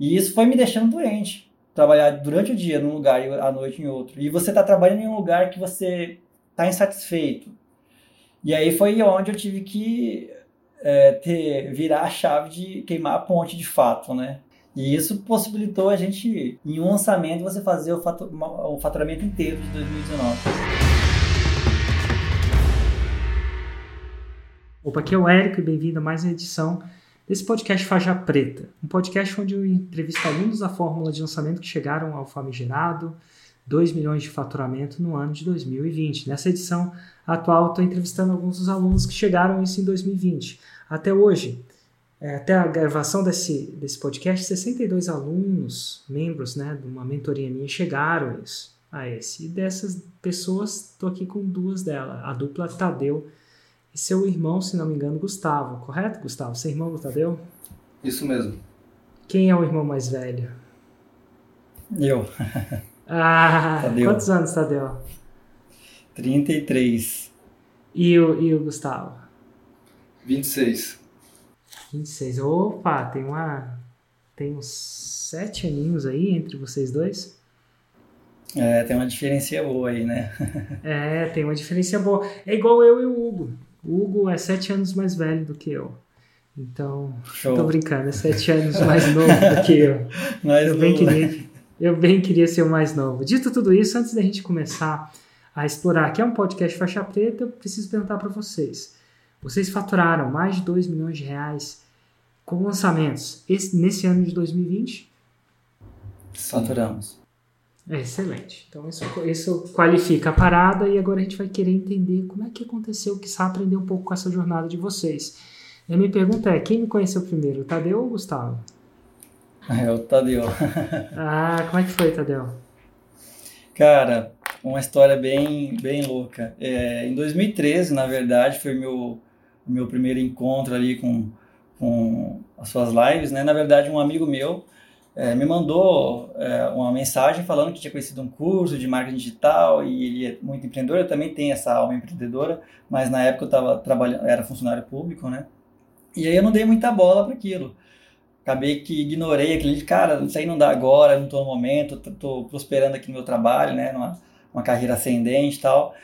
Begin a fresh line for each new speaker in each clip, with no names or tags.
E isso foi me deixando doente. Trabalhar durante o dia num lugar e à noite em outro. E você está trabalhando em um lugar que você está insatisfeito. E aí foi onde eu tive que é, ter, virar a chave de queimar a ponte de fato, né? E isso possibilitou a gente, em um lançamento, você fazer o, o faturamento inteiro de 2019.
Opa, aqui é o Érico e bem-vindo a mais uma edição desse podcast Faja Preta. Um podcast onde eu entrevisto alunos da fórmula de lançamento que chegaram ao famigerado 2 milhões de faturamento no ano de 2020. Nessa edição atual, estou entrevistando alguns dos alunos que chegaram isso em 2020. Até hoje, é, até a gravação desse, desse podcast, 62 alunos, membros né, de uma mentoria minha, chegaram a isso. A esse. E dessas pessoas, estou aqui com duas delas, a dupla Tadeu e seu irmão, se não me engano, Gustavo. Correto, Gustavo? Seu irmão do Tadeu?
Isso mesmo.
Quem é o irmão mais velho?
Eu.
Ah, Tadeu. quantos anos, Tadeu?
33.
E o, e o Gustavo?
26.
26. Opa, tem uma. Tem uns sete aninhos aí entre vocês dois.
É, tem uma diferença boa aí, né?
é, tem uma diferença boa. É igual eu e o Hugo. O Hugo é sete anos mais velho do que eu. Então, Show. tô brincando, é sete anos mais novo do que eu.
Mais
eu bem queria, eu bem queria ser o mais novo. Dito tudo isso, antes da gente começar a explorar, que é um podcast faixa preta, eu preciso perguntar para vocês. Vocês faturaram mais de 2 milhões de reais com lançamentos esse, nesse ano de 2020?
Faturamos.
É excelente. Então isso, isso qualifica a parada e agora a gente vai querer entender como é que aconteceu, que sabe aprender um pouco com essa jornada de vocês. E a minha pergunta é, quem me conheceu primeiro, o Tadeu ou o Gustavo?
É o Tadeu.
ah, como é que foi, Tadeu?
Cara, uma história bem, bem louca. É, em 2013, na verdade, foi meu meu primeiro encontro ali com, com as suas lives, né? Na verdade, um amigo meu é, me mandou é, uma mensagem falando que tinha conhecido um curso de marketing digital e ele é muito empreendedor. Eu também tenho essa alma empreendedora, mas na época eu estava trabalhando, era funcionário público, né? E aí eu não dei muita bola para aquilo. Acabei que ignorei aquele cara, isso aí não dá agora, não estou no momento, estou prosperando aqui no meu trabalho, né? Numa uma carreira ascendente e tal.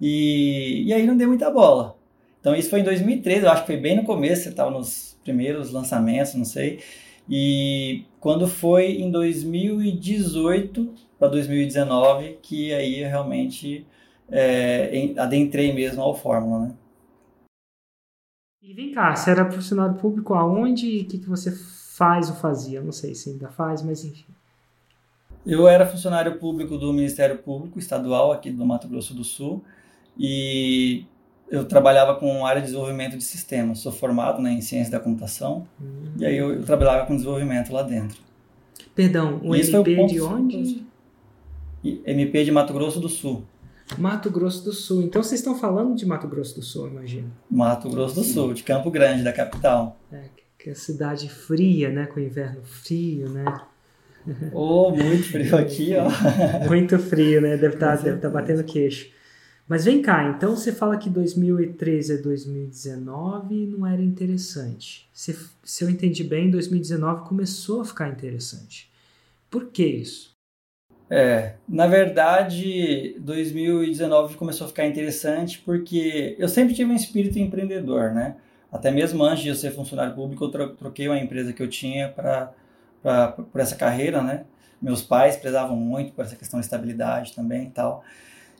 E, e aí não dei muita bola. Então isso foi em 2013, eu acho que foi bem no começo, você estava nos primeiros lançamentos, não sei. E quando foi em 2018 para 2019 que aí eu realmente é, adentrei mesmo ao Fórmula, né?
E vem cá, você era profissional público aonde e o que, que você faz ou fazia? Não sei se ainda faz, mas enfim.
Eu era funcionário público do Ministério Público Estadual aqui do Mato Grosso do Sul e eu trabalhava com área de desenvolvimento de sistemas. Sou formado né, em ciência da computação uhum. e aí eu, eu, trabalhava com desenvolvimento lá dentro.
Perdão, o MP o de onde?
MP de Mato Grosso do Sul.
Mato Grosso do Sul. Então vocês estão falando de Mato Grosso do Sul, imagino.
Mato Grosso do Sul, de Campo Grande, da capital.
É, que é cidade fria, né? Com inverno frio, né?
Oh, muito frio aqui, ó.
muito frio, né? Deve estar tá, deve tá batendo queixo. Mas vem cá, então você fala que 2013 a 2019 não era interessante. Se, se eu entendi bem, 2019 começou a ficar interessante. Por que isso?
É, na verdade, 2019 começou a ficar interessante porque eu sempre tive um espírito empreendedor, né? Até mesmo antes de eu ser funcionário público, eu troquei uma empresa que eu tinha para por essa carreira, né? Meus pais prezavam muito por essa questão de estabilidade também e tal.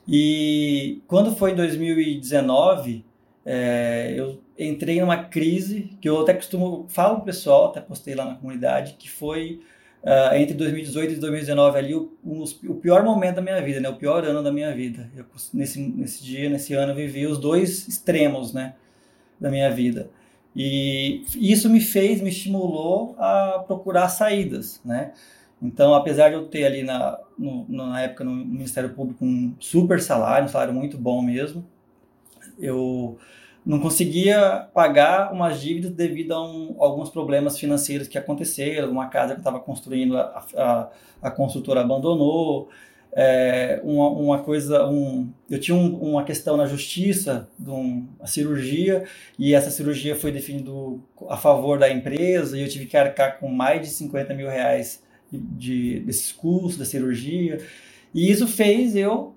E quando foi em 2019, é, eu entrei numa crise que eu até costumo, falo pro pessoal, até postei lá na comunidade, que foi uh, entre 2018 e 2019 ali o, um, o, pior momento da minha vida, né? O pior ano da minha vida. Eu, nesse, nesse dia, nesse ano, eu vivi os dois extremos, né? Da minha vida. E isso me fez, me estimulou a procurar saídas, né? Então, apesar de eu ter ali na, no, na época no Ministério Público um super salário, um salário muito bom mesmo, eu não conseguia pagar umas dívidas devido a um, alguns problemas financeiros que aconteceram, uma casa que eu estava construindo, a, a, a, construtora abandonou, é, uma, uma, coisa, um, eu tinha um, uma questão na justiça, de uma cirurgia, e essa cirurgia foi definida a favor da empresa, e eu tive que arcar com mais de 50 mil reais de, de, desses custos da cirurgia, e isso fez eu,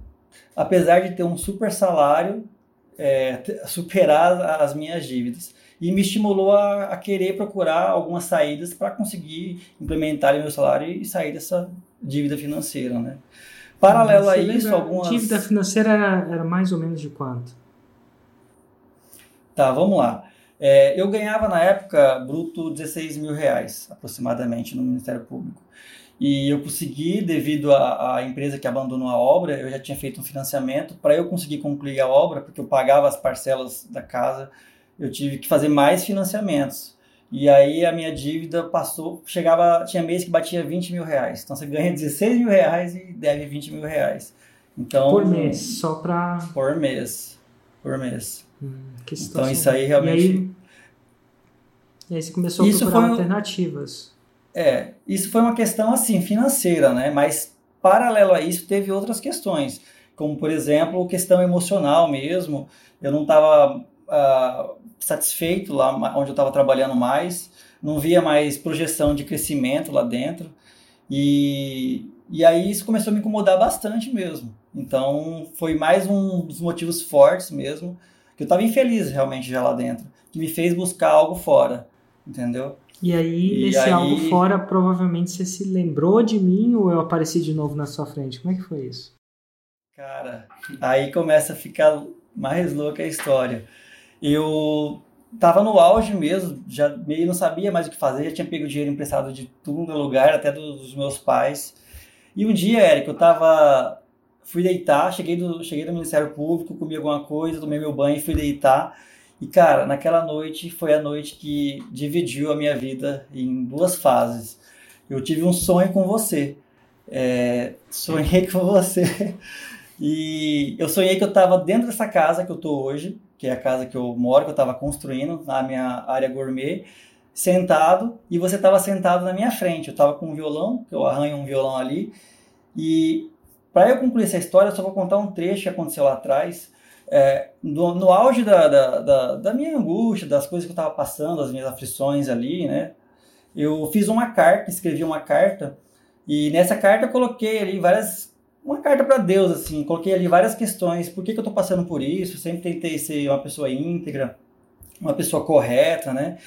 apesar de ter um super salário, é, superar as minhas dívidas. E me estimulou a, a querer procurar algumas saídas para conseguir implementar o meu salário e sair dessa dívida financeira, né? Paralelo Você a isso, lembra, algumas...
dívida financeira era, era, mais ou menos de quanto?
Tá, vamos lá. É, eu ganhava na época bruto 16 mil reais, aproximadamente, no Ministério Público. E eu consegui, devido à, empresa que abandonou a obra, eu já tinha feito um financiamento. Para eu conseguir concluir a obra, porque eu pagava as parcelas da casa, eu tive que fazer mais financiamentos. E aí a minha dívida passou, chegava, tinha mês que batia 20 mil reais. Então você ganha 16 mil reais e deve 20 mil reais. Então,
por mês, só para.
Por mês. Por mês.
Hum,
então isso aí realmente.
E aí, e aí você começou a procurar foi... alternativas.
É, isso foi uma questão assim, financeira, né? Mas paralelo a isso teve outras questões, como por exemplo, questão emocional mesmo. Eu não estava uh, ah, satisfeito lá onde eu estava trabalhando mais, não via mais projeção de crescimento lá dentro. E, e aí isso começou a me incomodar bastante mesmo. Então foi mais um dos motivos fortes mesmo, que eu estava infeliz realmente já lá dentro, que me fez buscar algo fora, entendeu?
E aí, e nesse aí... algo fora, provavelmente você se lembrou de mim ou eu apareci de novo na sua frente? Como é que foi isso?
Cara, aí começa a ficar mais louca a história eu tava no auge mesmo, já meio não sabia mais o que fazer, já tinha pego dinheiro emprestado de tudo no lugar, até dos meus pais. E um dia, Eric, eu tava fui deitar, cheguei do cheguei do Ministério Público, comi alguma coisa, tomei meu banho e fui deitar. E cara, naquela noite foi a noite que dividiu a minha vida em duas fases. Eu tive um sonho com você. É, sonhei com você. E eu sonhei que eu estava dentro dessa casa que eu tô hoje, que é a casa que eu moro, que eu estava construindo na minha área gourmet, sentado, e você estava sentado na minha frente. Eu estava com um violão, que eu arranho um violão ali, e para eu concluir essa história, eu só vou contar um trecho que aconteceu lá atrás. É, no, no, auge da, da, da, da, minha angústia, das coisas que eu estava passando, as minhas aflições ali, né? Eu fiz uma carta, escrevi uma carta, e nessa carta eu coloquei ali várias uma carta para Deus, assim. Coloquei ali várias questões. Por que, que eu estou passando por isso? Sempre tentei ser uma pessoa íntegra, uma pessoa correta, né?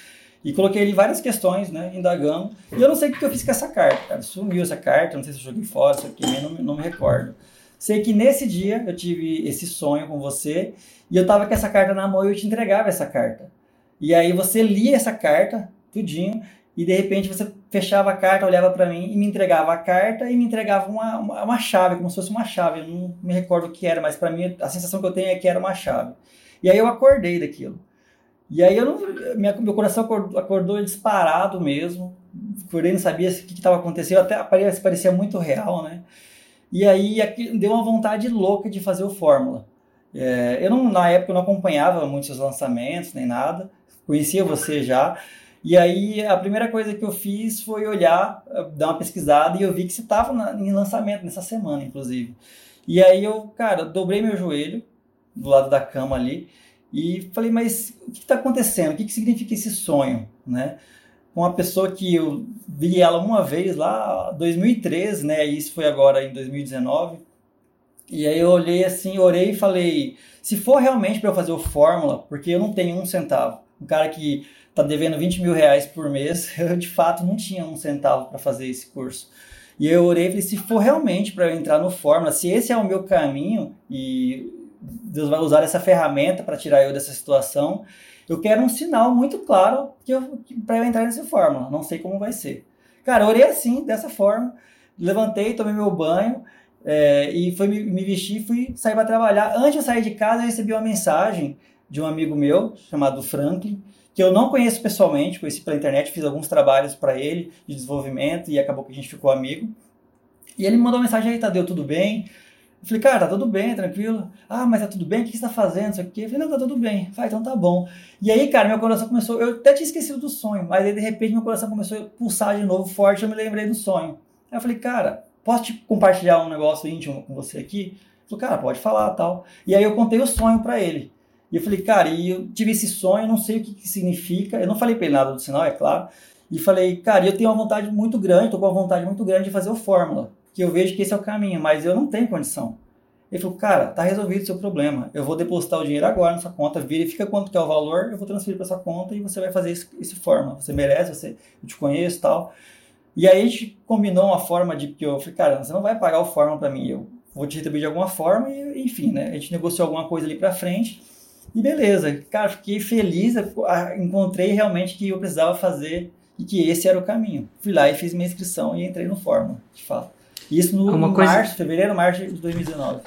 E coloquei ali várias questões, né? Indagando. E eu não sei o que eu fiz com essa carta, cara. Sumiu essa carta, não sei se eu joguei fora, se eu queimei, não, não me recordo. Sei que nesse dia eu tive esse sonho com você e eu tava com essa carta na mão e eu te entregava essa carta. E aí você lia essa carta, tudinho, e de repente você fechava a carta, olhava para mim e me entregava a carta e me entregava uma, uma, uma, chave, como se fosse uma chave. Eu não me recordo o que era, mas para mim a sensação que eu tenho é que era uma chave. E aí eu acordei daquilo. E aí eu não, minha, meu coração acordou, acordou disparado mesmo. Acordei, não sabia o que estava acontecendo, até parecia, parecia muito real, né? E aí aqui, deu uma vontade louca de fazer o Fórmula. É, eu não, na época eu não acompanhava muitos lançamentos nem nada, conhecia você já, e aí a primeira coisa que eu fiz foi olhar, dar uma pesquisada e eu vi que você estava em lançamento nessa semana, inclusive. E aí eu, cara, dobrei meu joelho do lado da cama ali e falei, mas o que está acontecendo? O que, que significa esse sonho, né? Uma pessoa que eu vi ela uma vez lá, 2013, né? E isso foi agora em 2019. E aí eu olhei assim, orei e falei, se for realmente para eu fazer o fórmula, porque eu não tenho um centavo, um cara que tá devendo 20 mil reais por mês, eu de fato não tinha um centavo para fazer esse curso. E eu orei e falei, se for realmente para eu entrar no Fórmula, se esse é o meu caminho e Deus vai usar essa ferramenta para tirar eu dessa situação, eu quero um sinal muito claro para eu entrar nesse Fórmula. Não sei como vai ser. Cara, eu orei assim, dessa forma, levantei, tomei meu banho é, e fui me, me vestir fui sair para trabalhar. Antes de eu sair de casa, eu recebi uma mensagem de um amigo meu chamado Franklin, que eu não conheço pessoalmente, conheci pela internet, fiz alguns trabalhos para ele de desenvolvimento e acabou que a gente ficou amigo. E ele me mandou uma mensagem aí, Tadeu, tudo bem? Eu falei, cara, tá tudo bem, tranquilo. Ah, mas tá tudo bem? O que você tá fazendo? Isso aqui. Eu falei, não, tá tudo bem. Falei, então tá bom. E aí, cara, meu coração começou. Eu até tinha esquecido do sonho, mas aí de repente meu coração começou a pulsar de novo forte. Eu me lembrei do sonho. Aí eu falei, cara, posso te compartilhar um negócio íntimo com você aqui? Ele falou, cara, pode falar tal. E aí eu contei o sonho para ele. E eu falei, cara, e eu tive esse sonho, não sei o que, que significa. Eu não falei para ele nada do sinal, é claro. E falei, cara, eu tenho uma vontade muito grande, tô com uma vontade muito grande de fazer o Fórmula, que eu vejo que esse é o caminho, mas eu não tenho condição. Ele falou, cara, tá resolvido o seu problema. Eu vou depositar o dinheiro agora na sua conta, verifica quanto que é o valor, eu vou transferir para sua conta e você vai fazer esse, esse forma. Você merece, você, eu te conheço e tal. E aí a gente combinou uma forma de que eu falei, cara, você não vai pagar o forma para mim, eu vou te retribuir de alguma forma e enfim, né? A gente negociou alguma coisa ali para frente e beleza. Cara, fiquei feliz, encontrei realmente que eu precisava fazer e que esse era o caminho. Fui lá e fiz minha inscrição e entrei no Fórmula, de fato. Isso no
Uma
março,
coisa...
fevereiro, março de 2019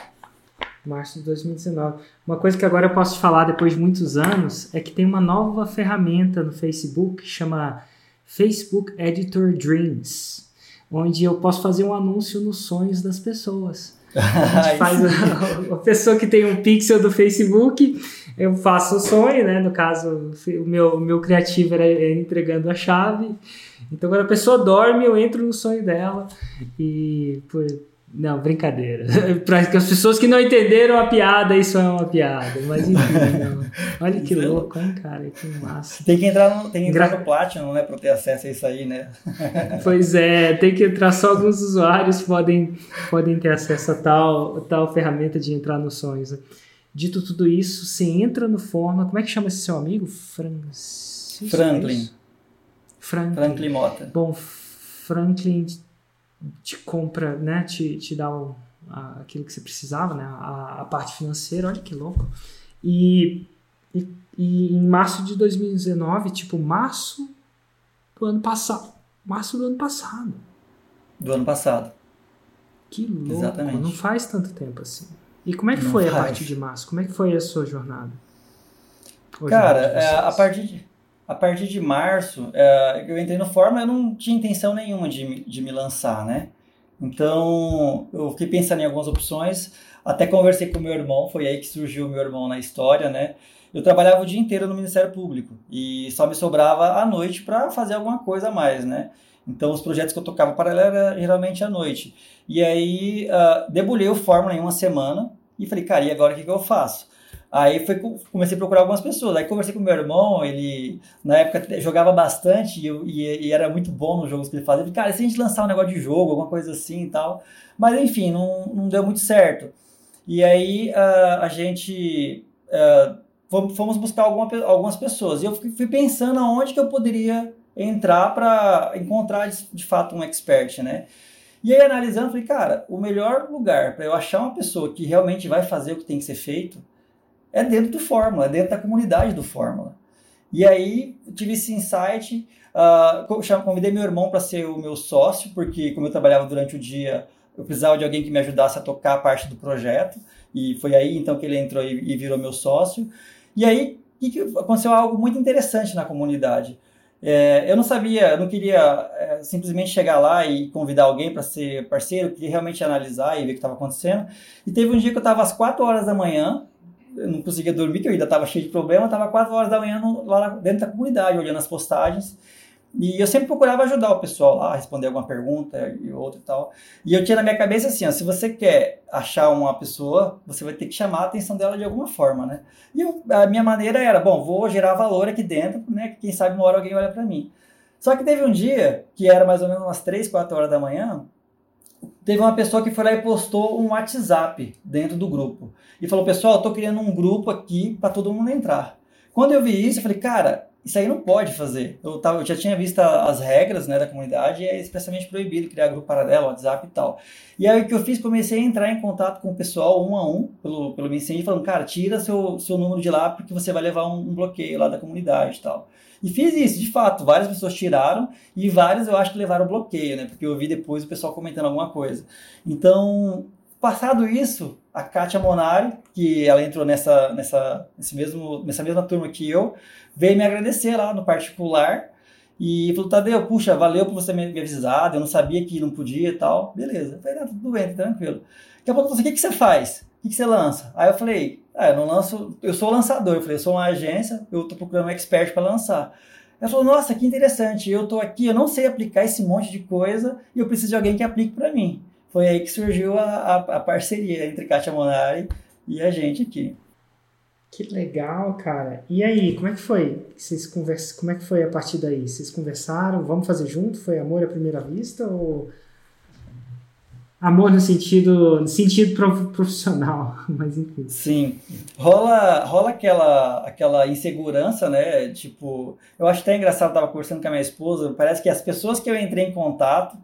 março de 2019. Uma coisa que agora eu posso te falar depois de muitos anos é que tem uma nova ferramenta no Facebook que chama Facebook Editor Dreams, onde eu posso fazer um anúncio nos sonhos das pessoas. A gente faz a, a, pessoa que tem um pixel do Facebook, eu faço o sonho, né? No caso, o meu, o meu criativo era entregando a chave. Então, quando a pessoa dorme, eu entro no sonho dela e por não, brincadeira. Para as pessoas que não entenderam a piada, isso é uma piada. Mas enfim, não. olha que louco, hein, cara? Que massa.
Tem que entrar no, tem que entrar no Platinum, né? Para ter acesso a isso aí, né?
pois é, tem que entrar só alguns usuários podem, podem ter acesso a tal, tal ferramenta de entrar nos sonhos. Dito tudo isso, você entra no Forma. Como é que chama esse seu amigo? Francisco?
Franklin.
Franklin.
Franklin Mota.
Bom, Franklin te compra, né, te, te dá o, a, aquilo que você precisava, né, a, a, parte financeira, olha que louco. E, e, e, em março de 2019, tipo, março do ano passado, março do ano passado.
Do ano passado.
Que louco,
Exatamente.
não faz tanto tempo assim. E como é que não foi faz. a partir de março? Como é que foi a sua jornada?
Cara, é, a partir de a partir de março, é, eu entrei no Fórmula, eu não tinha intenção nenhuma de, de me lançar, né? Então, eu fiquei pensando em algumas opções, até conversei com meu irmão, foi aí que surgiu o meu irmão na história, né? Eu trabalhava o dia inteiro no Ministério Público e só me sobrava à noite para fazer alguma coisa a mais, né? Então, os projetos que eu tocava paralelo era geralmente à noite. E aí, uh, debulhei o Fórmula em uma semana e falei, cara, e agora o que, que eu faço? Aí foi, comecei a procurar algumas pessoas. Aí conversei com meu irmão, ele na época jogava bastante e, e, e era muito bom nos jogos que ele fazia. Falei, cara, se a gente lançar um negócio de jogo, alguma coisa assim e tal. Mas enfim, não, não deu muito certo. E aí uh, a gente uh, fomos buscar alguma, algumas pessoas. E eu fui pensando aonde que eu poderia entrar para encontrar de, de fato um expert, né? E aí analisando, falei, cara, o melhor lugar para eu achar uma pessoa que realmente vai fazer o que tem que ser feito é dentro do Fórmula, é dentro da comunidade do Fórmula. E aí tive esse insight, uh, convidei meu irmão para ser o meu sócio, porque como eu trabalhava durante o dia, eu precisava de alguém que me ajudasse a tocar a parte do projeto, e foi aí então que ele entrou e, e virou meu sócio. E aí que aconteceu algo muito interessante na comunidade. É, eu não sabia, eu não queria é, simplesmente chegar lá e convidar alguém para ser parceiro, eu queria realmente analisar e ver o que estava acontecendo. E teve um dia que eu estava às 4 horas da manhã, eu não conseguia dormir, que eu ainda estava cheio de problema, estava 4 horas da manhã no, lá dentro da comunidade, olhando as postagens. E eu sempre procurava ajudar o pessoal lá, responder alguma pergunta e outra e tal. E eu tinha na minha cabeça assim, ó, se você quer achar uma pessoa, você vai ter que chamar a atenção dela de alguma forma, né? E eu, a minha maneira era, bom, vou gerar valor aqui dentro, né? Quem sabe uma hora alguém olha para mim. Só que teve um dia, que era mais ou menos umas 3, 4 horas da manhã, teve uma pessoa que foi lá e postou um WhatsApp dentro do grupo. E falou, pessoal, eu tô criando um grupo aqui para todo mundo entrar. Quando eu vi isso, eu falei, cara, isso aí não pode fazer. Eu, tava, eu já tinha visto as regras né, da comunidade e é expressamente proibido criar grupo paralelo, WhatsApp e tal. E aí o que eu fiz, comecei a entrar em contato com o pessoal um a um, pelo, pelo Messenger, falando, cara, tira seu, seu número de lá porque você vai levar um, um bloqueio lá da comunidade e tal. E fiz isso, de fato, várias pessoas tiraram e várias eu acho que levaram bloqueio, né? Porque eu vi depois o pessoal comentando alguma coisa. Então, passado isso, a Kátia Monari, que ela entrou nessa, nessa, nesse mesmo, nessa mesma turma que eu, veio me agradecer lá no particular e falou, Tadeu, puxa, valeu por você me avisar, eu não sabia que não podia e tal. Beleza. Eu não, tudo bem, tranquilo. Daqui a pouco, o que, que você faz? Que você lança? Aí eu falei, ah, eu não lanço, eu sou lançador. Eu falei, eu sou uma agência, eu estou procurando um expert para lançar. Ela falou, nossa, que interessante, eu estou aqui, eu não sei aplicar esse monte de coisa e eu preciso de alguém que aplique para mim. foi aí que surgiu a, a, a parceria entre Kátia Monari e a gente aqui.
Que legal, cara. E aí, como é que foi? Vocês convers... Como é que foi a partir daí? Vocês conversaram? Vamos fazer junto? Foi amor à primeira vista ou amor no sentido, no sentido profissional, mas enfim.
Sim. Rola, rola aquela, aquela insegurança, né? Tipo, eu acho até engraçado, eu tava conversando com a minha esposa, parece que as pessoas que eu entrei em contato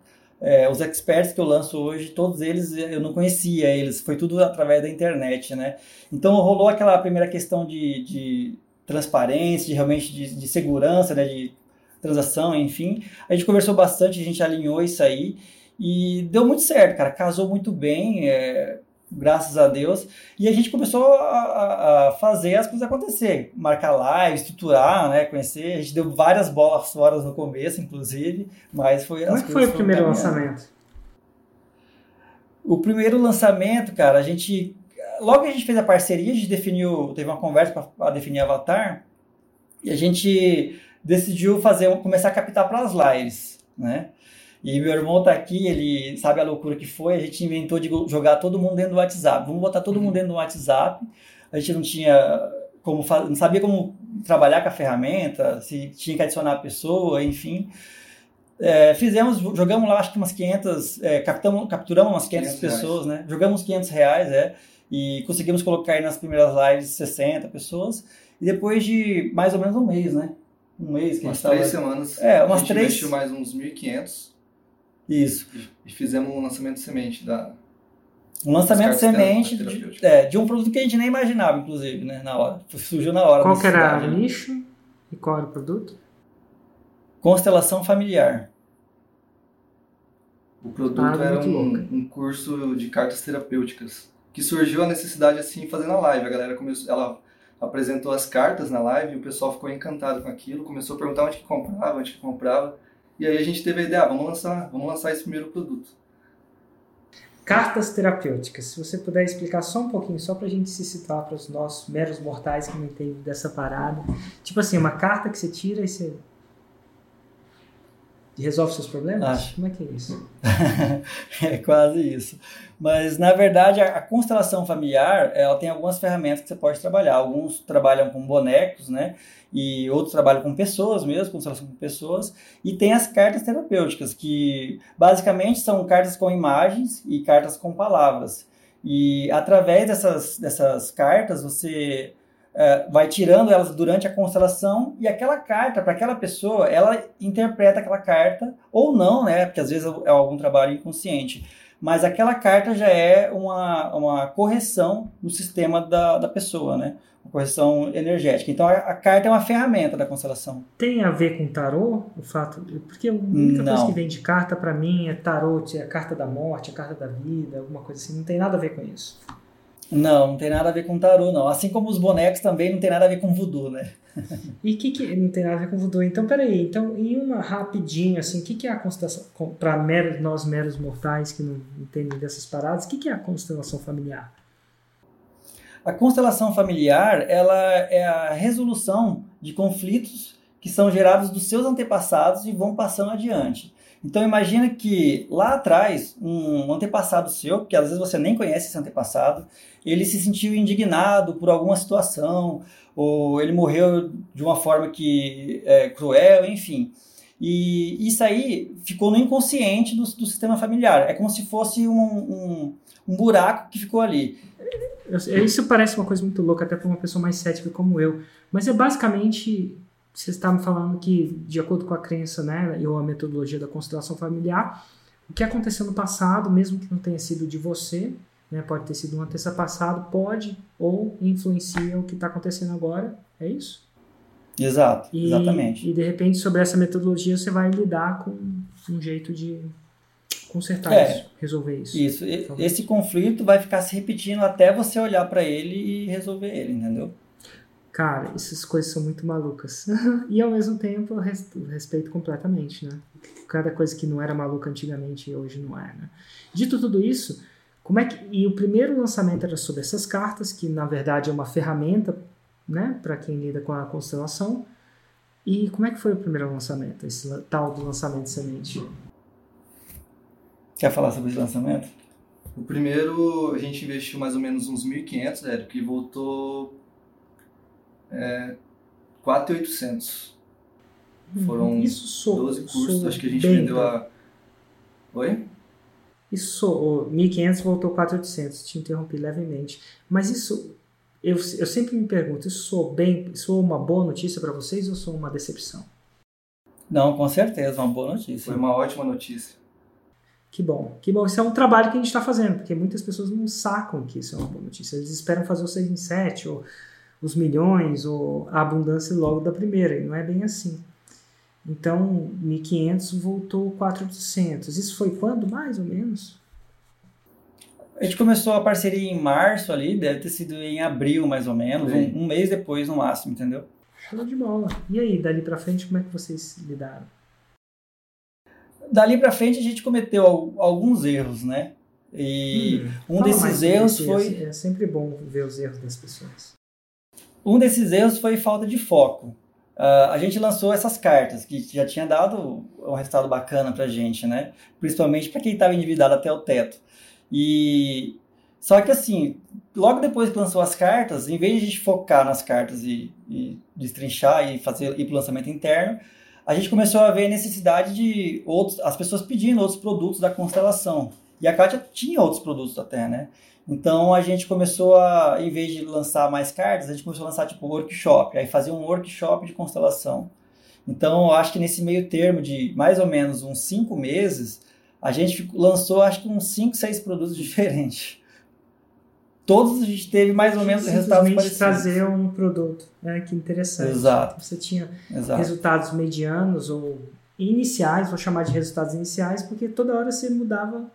é, os experts que eu lanço hoje, todos eles eu não conhecia eles, foi tudo através da internet, né? Então rolou aquela primeira questão de, de transparência, de realmente de, de, segurança, né? De transação, enfim. A gente conversou bastante, a gente alinhou isso aí e deu muito certo, cara. Casou muito bem. É, graças a Deus. E a gente começou a, a, fazer as coisas acontecer, marcar live, estruturar, né, conhecer. A gente deu várias bolas fora no começo, inclusive, mas foi.
Como é que foi o primeiro lançamento?
O primeiro lançamento, cara, a gente logo que a gente fez a parceria, a gente definiu, teve uma conversa para definir Avatar e a gente decidiu fazer começar a captar para as lives, né? E meu irmão tá aqui, ele sabe a loucura que foi. A gente inventou de jogar todo mundo dentro do WhatsApp. Vamos botar todo mundo uhum. dentro do WhatsApp. A gente não tinha como não sabia como trabalhar com a ferramenta, se tinha que adicionar a pessoa, enfim. É, fizemos, jogamos lá acho que umas 500, é, captamos, capturamos umas 500, 500 pessoas, reais. né? Jogamos 500 reais, é, e conseguimos colocar aí nas primeiras lives 60 pessoas. E depois de mais ou menos um mês, né? Um mês
que umas a gente três tava... semanas.
É, umas
a gente
três.
investiu mais uns 1.500
isso.
E fizemos um lançamento de semente da.
Um lançamento de semente de, é, de um produto que a gente nem imaginava, inclusive, né, na hora. Surgiu na hora.
Qual que era o nicho e qual era o produto?
Constelação familiar.
O produto ah, era um, um, curso de cartas terapêuticas que surgiu a necessidade assim fazendo a live. A galera começou, ela apresentou as cartas na live e o pessoal ficou encantado com aquilo, começou a perguntar onde que comprava, onde que comprava. E aí a gente teve a ideia, ah, vamos lançar, vamos lançar esse primeiro produto.
Cartas terapêuticas. Se você puder explicar só um pouquinho, só para a gente se situar para os nossos meros mortais que não entendem dessa parada. Tipo assim, uma carta que você tira e você resolve seus problemas?
Acho.
Como é que é isso?
é quase isso. Mas, na verdade, a, a, constelação familiar, ela tem algumas ferramentas que você pode trabalhar. Alguns trabalham com bonecos, né? E outros trabalham com pessoas mesmo, constelação com pessoas. E tem as cartas terapêuticas, que basicamente são cartas com imagens e cartas com palavras. E através dessas, dessas cartas, você é, vai tirando elas durante a constelação e aquela carta, para aquela pessoa, ela interpreta aquela carta, ou não, né? Porque às vezes é algum trabalho inconsciente. Mas aquela carta já é uma, uma correção no sistema da, da pessoa, né? Uma correção energética. Então a, a, carta é uma ferramenta da constelação.
Tem a ver com tarô? O fato. Porque a única não. coisa que vem de carta para mim é tarô, é a carta da morte, a carta da vida, alguma coisa assim. Não tem nada a ver com isso.
Não, não tem nada a ver com tarô, não. Assim como os bonecos também não tem nada a ver com voodoo, né?
e o que, que não tem nada a ver com voodoo? Então, peraí. Então, em uma rapidinho, assim, o que, que é a constelação? Para nós meros mortais que não entendem dessas paradas, o que, que é a constelação familiar?
A constelação familiar, ela é a resolução de conflitos que são gerados dos seus antepassados e vão passando adiante. Então imagina que lá atrás, um antepassado seu, que às vezes você nem conhece esse antepassado, ele se sentiu indignado por alguma situação, ou ele morreu de uma forma que é cruel, enfim. E isso aí ficou no inconsciente do, do sistema familiar. É como se fosse um, um, um buraco que ficou ali.
Isso parece uma coisa muito louca, até para uma pessoa mais cética como eu. Mas é basicamente você está me falando que, de acordo com a crença né, ou a metodologia da constelação familiar, o que aconteceu no passado, mesmo que não tenha sido de você, né, pode ter sido um antecessado, pode ou influencia o que está acontecendo agora, é isso?
Exato, e, exatamente.
E de repente, sobre essa metodologia, você vai lidar com um jeito de consertar é, isso, resolver isso.
Isso, esse conflito vai ficar se repetindo até você olhar para ele e resolver ele, entendeu?
Cara, essas coisas são muito malucas. e ao mesmo tempo, eu respeito completamente, né? Cada coisa que não era maluca antigamente hoje não é, né? Dito tudo isso, como é que e o primeiro lançamento era sobre essas cartas, que na verdade é uma ferramenta, né, para quem lida com a constelação. E como é que foi o primeiro lançamento, esse tal do lançamento de semente?
Quer falar sobre esse lançamento?
O primeiro a gente investiu mais ou menos uns 1.500, Érico, e voltou é, 4.800. Foram
isso sou,
12 cursos,
sou
acho que a gente vendeu a... Oi?
Isso, oh, 1.500 voltou 4.800, te interrompi levemente. Mas isso, eu, eu sempre me pergunto, isso sou bem, isso uma boa notícia para vocês ou sou uma decepção?
Não, com certeza, uma boa notícia.
Foi uma ótima notícia.
Que bom, que bom. Isso é um trabalho que a gente está fazendo, porque muitas pessoas não sacam que isso é uma boa notícia. Eles esperam fazer o 6 em 7, ou os milhões, ou a abundância logo da primeira, e não é bem assim. Então, 1.500 voltou 400. Isso foi quando, mais ou menos?
A gente começou a parceria em março ali, deve ter sido em abril mais ou menos, um, um, mês depois no máximo, entendeu?
Show de bola. E aí, dali pra frente, como é que vocês lidaram?
Dali pra frente a gente cometeu alguns erros, né? E hum, um desses erros foi.
É sempre bom ver os erros das pessoas.
Um desses erros foi falta de foco. Uh, a gente lançou essas cartas, que já tinha dado um resultado bacana pra gente, né? Principalmente para quem estava endividado até o teto. E só que assim, logo depois que lançou as cartas, em vez de a gente focar nas cartas e, e destrinchar e fazer ir para o lançamento interno, a gente começou a ver a necessidade de outros, as pessoas pedindo outros produtos da constelação. E a Kátia tinha outros produtos até, né? Então a gente começou a, em vez de lançar mais cartas, a gente começou a lançar tipo workshop, aí fazia um workshop de constelação. Então eu acho que nesse meio termo de mais ou menos uns cinco meses, a gente lançou acho que uns cinco, seis produtos diferentes. Todos a gente teve mais ou menos resultados parecidos.
trazer um produto, né? Que interessante.
Exato.
Você tinha
Exato.
resultados medianos ou iniciais, vou chamar de resultados iniciais, porque toda hora você mudava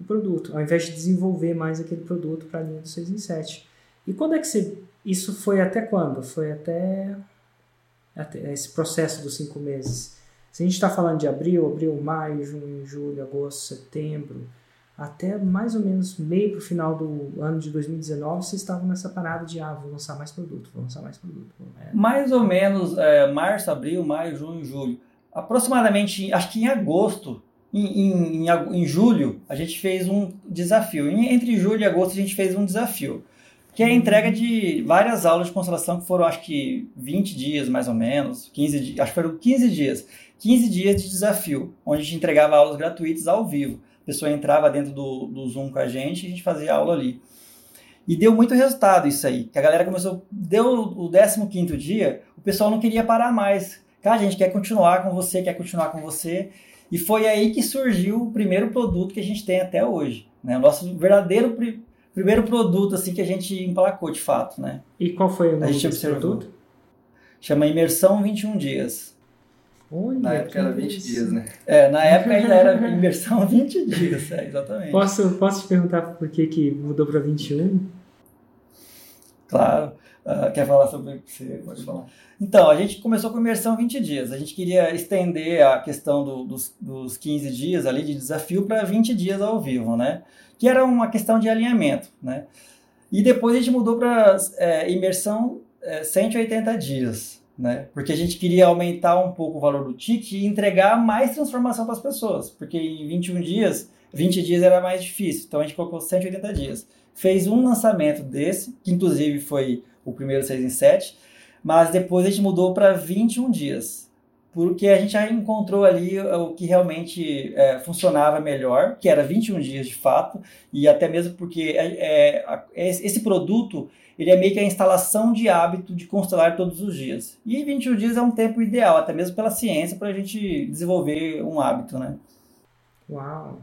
o produto, ao invés de desenvolver mais aquele produto para a linha do 6 em 7. E quando é que você. Isso foi até quando? Foi até, até esse processo dos cinco meses. Se a gente está falando de abril, abril, maio, junho, julho, agosto, setembro, até mais ou menos meio para o final do ano de 2019, vocês estavam nessa parada de, ah, vou lançar mais produto, vou lançar mais produto.
É. Mais ou menos é, março, abril, maio, junho, julho. Aproximadamente, acho que em agosto, em, em, em, julho, a gente fez um desafio. Entre julho e agosto, a gente fez um desafio. Que é a entrega de várias aulas de constelação, que foram acho que 20 dias mais ou menos, 15 dias, acho que foram 15 dias. 15 dias de desafio, onde a gente entregava aulas gratuitas ao vivo. A pessoa entrava dentro do, do Zoom com a gente e a gente fazia aula ali. E deu muito resultado isso aí. Que a galera começou. Deu o 15 dia, o pessoal não queria parar mais. Cara, a gente quer continuar com você, quer continuar com você. E foi aí que surgiu o primeiro produto que a gente tem até hoje. Né? O nosso verdadeiro pri primeiro produto assim que a gente emplacou de fato. Né?
E qual foi o nome desse produto?
Chama Imersão 21 Dias.
Olha,
na época era 20 dias, né?
É, na época ainda era imersão 20 dias, é, exatamente.
Posso, posso te perguntar por que, que mudou para 21?
Claro. Uh, quer falar sobre você? Pode falar. Então, a gente começou com imersão 20 dias. A gente queria estender a questão do, dos, dos 15 dias ali de desafio para 20 dias ao vivo, né? Que era uma questão de alinhamento, né? E depois a gente mudou para é, imersão é, 180 dias, né? Porque a gente queria aumentar um pouco o valor do ticket e entregar mais transformação para as pessoas, porque em 21 dias, 20 dias era mais difícil. Então a gente colocou 180 dias. Fez um lançamento desse, que inclusive foi o primeiro 6 em 7, mas depois a gente mudou para 21 dias, porque a gente já encontrou ali o que realmente é, funcionava melhor, que era 21 dias de fato, e até mesmo porque é, é, esse produto ele é meio que a instalação de hábito de constelar todos os dias. E 21 dias é um tempo ideal, até mesmo pela ciência, para a gente desenvolver um hábito, né?
Uau!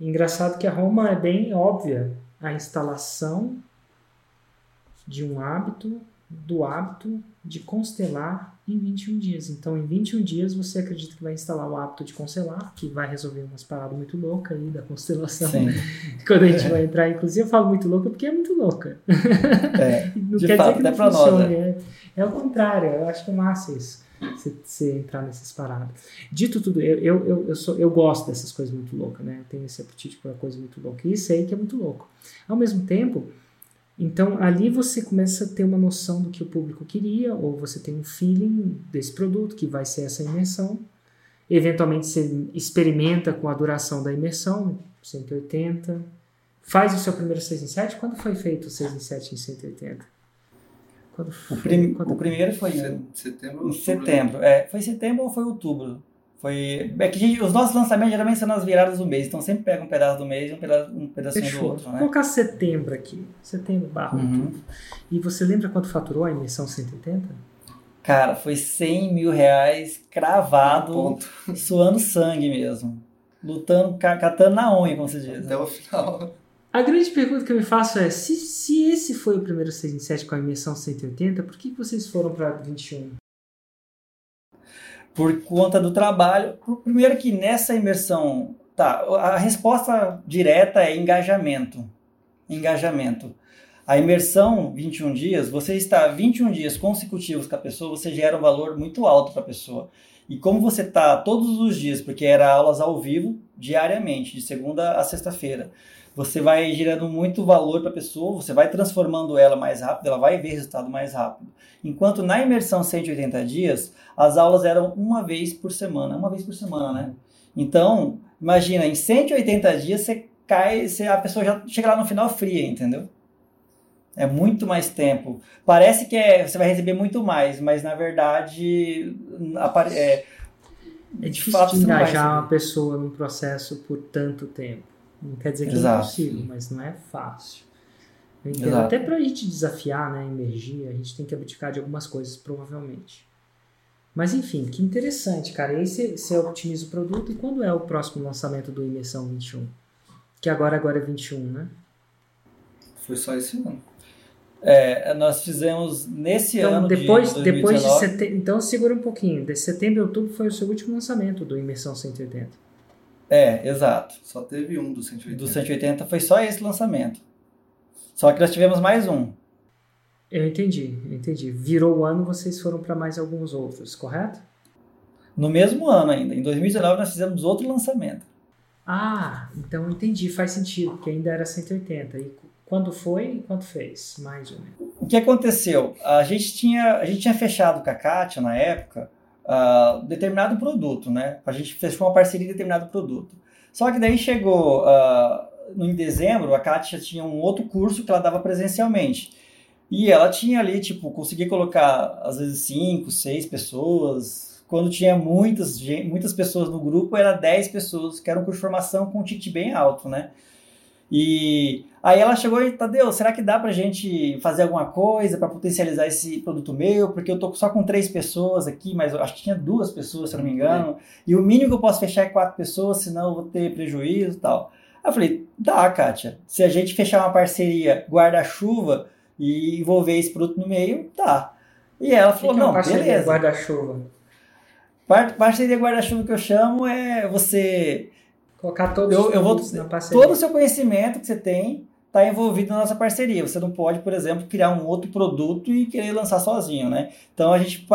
Engraçado que a Roma é bem óbvia. A instalação de um hábito, do hábito de constelar em 21 dias. Então, em 21 dias, você acredita que vai instalar o hábito de constelar, que vai resolver umas paradas muito loucas aí da constelação.
Sim.
Quando a gente é. vai entrar, inclusive, eu falo muito louca porque é muito louca.
É,
não
de
quer
fato,
dizer que não
até
funcione.
nós, né?
é, é o contrário, eu acho que é massa isso. Você, entrar nessas paradas. Dito tudo, eu, eu, eu, eu, sou, eu gosto dessas coisas muito loucas, né? Eu tenho esse apetite por uma coisa muito louca. E sei que é muito louco. Ao mesmo tempo, então ali você começa a ter uma noção do que o público queria, ou você tem um feeling desse produto que vai ser essa imersão. Eventualmente você experimenta com a duração da imersão, 180. Faz o seu primeiro 6 em 7. Quando foi feito o 6 em 7 em 180?
Quando foi, o, prim, quando... o primeiro foi em setembro. Em setembro. É, foi setembro ou foi outubro? Foi. É que gente, os nossos lançamentos geralmente são nas viradas do mês, então sempre pega um pedaço do mês e um, pedaço, um pedacinho Fechou. do outro. Né?
Vou colocar setembro aqui. Setembro barra uhum. E você lembra quanto faturou a emissão 180?
Cara, foi 100 mil reais cravado, suando sangue mesmo. Lutando, catando na unha, como se diz.
Até o final.
A grande pergunta que eu me faço é: se, se esse foi o primeiro 6 em 7 com a emissão 180, por que vocês foram para 21?
Por conta do trabalho. Primeiro que nessa imersão, tá, a resposta direta é engajamento. Engajamento. A imersão 21 dias, você está 21 dias consecutivos com a pessoa, você gera um valor muito alto para a pessoa. E como você está todos os dias, porque era aulas ao vivo, diariamente, de segunda a sexta-feira, você vai gerando muito valor para a pessoa, você vai transformando ela mais rápido, ela vai ver resultado mais rápido. Enquanto na imersão 180 dias, as aulas eram uma vez por semana, uma vez por semana, né? Então, imagina, em 180 dias você cai, você, a pessoa já chega lá no final fria, entendeu? É muito mais tempo. Parece que é, você vai receber muito mais, mas na verdade é,
é difícil engajar uma pessoa num processo por tanto tempo. Não quer dizer que Exato. é impossível, mas não é fácil. Até para a gente desafiar, né, emergir, a gente tem que abdicar de algumas coisas, provavelmente. Mas enfim, que interessante, cara. E aí você, você otimiza o produto. E quando é o próximo lançamento do Imersão 21? Que agora, agora é 21, né?
Foi só esse ano.
É, nós fizemos nesse
então,
ano
depois,
de
depois de setembro, Então segura um pouquinho. De setembro e outubro foi o seu último lançamento do Imersão 180.
É, exato.
Só teve um do 180.
Do 180 foi só esse lançamento. Só que nós tivemos mais um.
Eu entendi, eu entendi. Virou o ano, vocês foram para mais alguns outros, correto?
No mesmo ano ainda. Em 2019 nós fizemos outro lançamento.
Ah, então entendi, faz sentido, que ainda era 180. E quando foi e quanto fez, mais ou menos?
O que aconteceu? A gente tinha, a gente tinha fechado com a Kátia na época uh, determinado produto, né? A gente fechou uma parceria de determinado produto. Só que daí chegou uh, em dezembro, a Kátia tinha um outro curso que ela dava presencialmente. E ela tinha ali, tipo, conseguia colocar às vezes cinco, seis pessoas. Quando tinha muitas, muitas pessoas no grupo, era 10 pessoas, que era um curso de formação com um ticket bem alto, né? E aí ela chegou e, Tadeu, será que dá pra gente fazer alguma coisa para potencializar esse produto meu? Porque eu tô só com três pessoas aqui, mas eu acho que tinha duas pessoas, se eu não me engano. E o mínimo que eu posso fechar é quatro pessoas, senão eu vou ter prejuízo e tal. Aí eu falei, dá, Kátia. Se a gente fechar uma parceria guarda-chuva e envolver esse produto no meio, tá. E ela falou, que que é não, parceria beleza.
guarda-chuva?
Par parceria guarda-chuva que eu chamo é você
Colocar todos
eu, eu vou. Todo o seu conhecimento que você tem está envolvido na nossa parceria. Você não pode, por exemplo, criar um outro produto e querer lançar sozinho, né? Então a gente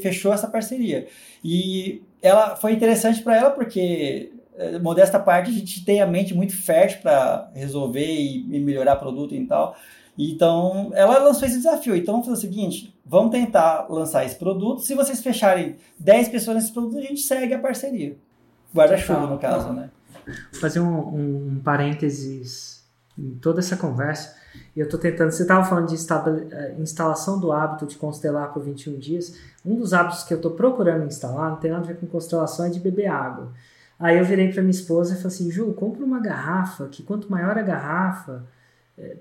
fechou essa parceria. E ela foi interessante para ela porque eh, modesta parte a gente tem a mente muito fértil para resolver e, e melhorar produto e tal. Então, ela lançou esse desafio. Então, vamos fazer o seguinte: vamos tentar lançar esse produto. Se vocês fecharem 10 pessoas nesse produto, a gente segue a parceria. Guarda-chuva, no caso, né?
Vou fazer um, um parênteses em toda essa conversa. E eu estou tentando. Você estava falando de eh, instalação do hábito de constelar por 21 dias. Um dos hábitos que eu estou procurando instalar, não tem nada a ver com constelação, é de beber água. Aí eu virei para minha esposa e falei assim: Ju, compra uma garrafa, que quanto maior a garrafa, é,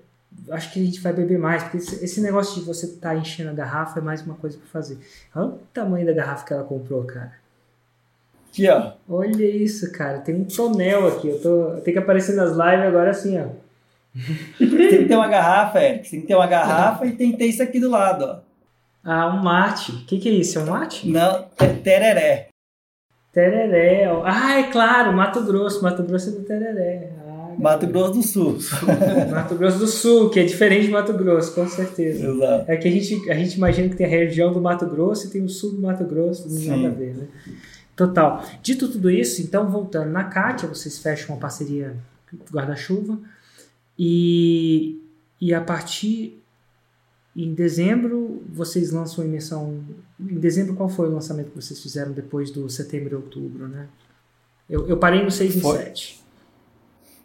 acho que a gente vai beber mais, porque esse, negócio de você estar tá enchendo a garrafa é mais uma coisa para fazer. Olha o tamanho da garrafa que ela comprou, cara.
Aqui, ó.
Olha isso, cara. Tem um tonel aqui. Eu, tô... eu tenho que aparecer nas lives agora assim, ó.
Tem que ter uma garrafa, Eric. Tem que ter uma garrafa e tem que ter isso aqui do lado, ó.
Ah, um mate. O que, que é isso? É um mate?
Não, é tereré.
Tereré. Ah, é claro, Mato Grosso. Mato Grosso é do tereré.
Ah, Mato Grosso do Sul.
Mato Grosso do Sul, que é diferente de Mato Grosso, com certeza.
Exato.
É que a gente, a gente imagina que tem a região do Mato Grosso e tem o sul do Mato Grosso, não tem nada a ver, né? Total. Dito tudo isso, então voltando na Kátia, vocês fecham uma parceria guarda-chuva e, e a partir em dezembro vocês lançam a imersão. Em dezembro, qual foi o lançamento que vocês fizeram depois do setembro e outubro, né? Eu, eu parei no 6
Foi.
e 7.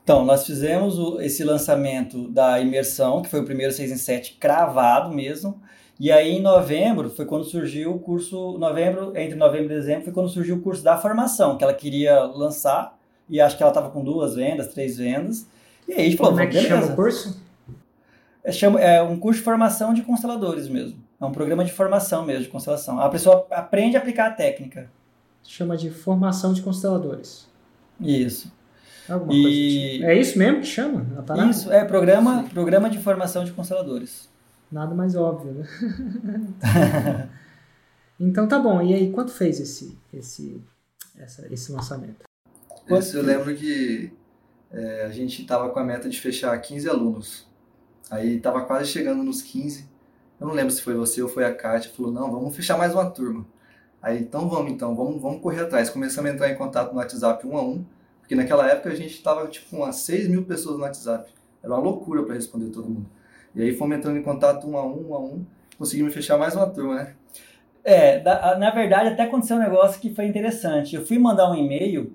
Então, nós fizemos o- esse lançamento da imersão, que foi o primeiro 6 em 7 cravado mesmo. E aí, em novembro, foi quando surgiu o curso. Novembro, entre novembro e dezembro, foi quando surgiu o curso da formação, que ela queria lançar. E acho que ela estava com duas vendas, três vendas. E aí a gente falou,
Como é que
beleza.
chama o curso?
É, chama- é um curso de formação de consteladores mesmo. É um programa de formação mesmo de constelação. A pessoa aprende a aplicar a técnica.
Chama de formação de consteladores.
Isso.
Alguma
E-
coisa tipo. É isso mesmo que chama?
Isso, é programa, programa de formação de consteladores.
Nada mais óbvio, né? então tá bom. E aí, quanto fez esse, esse, essa- esse lançamento?
Esse eu lembro que é, a gente tava com a meta de fechar 15 alunos. Aí tava quase chegando nos 15. Eu não lembro se foi você ou foi a Kátia. Falou, não, vamos fechar mais uma turma. Aí, então vamos então, vamos, vamos correr atrás. Começamos a entrar em contato no WhatsApp um a um. Porque naquela época a gente tava tipo umas 6 mil pessoas no WhatsApp. Era uma loucura para responder todo mundo. E aí fomos entrando em contato um a um, um a um. Conseguimos fechar mais uma turma, né?
É, na verdade, até aconteceu um negócio que foi interessante. Eu fui mandar um e-mail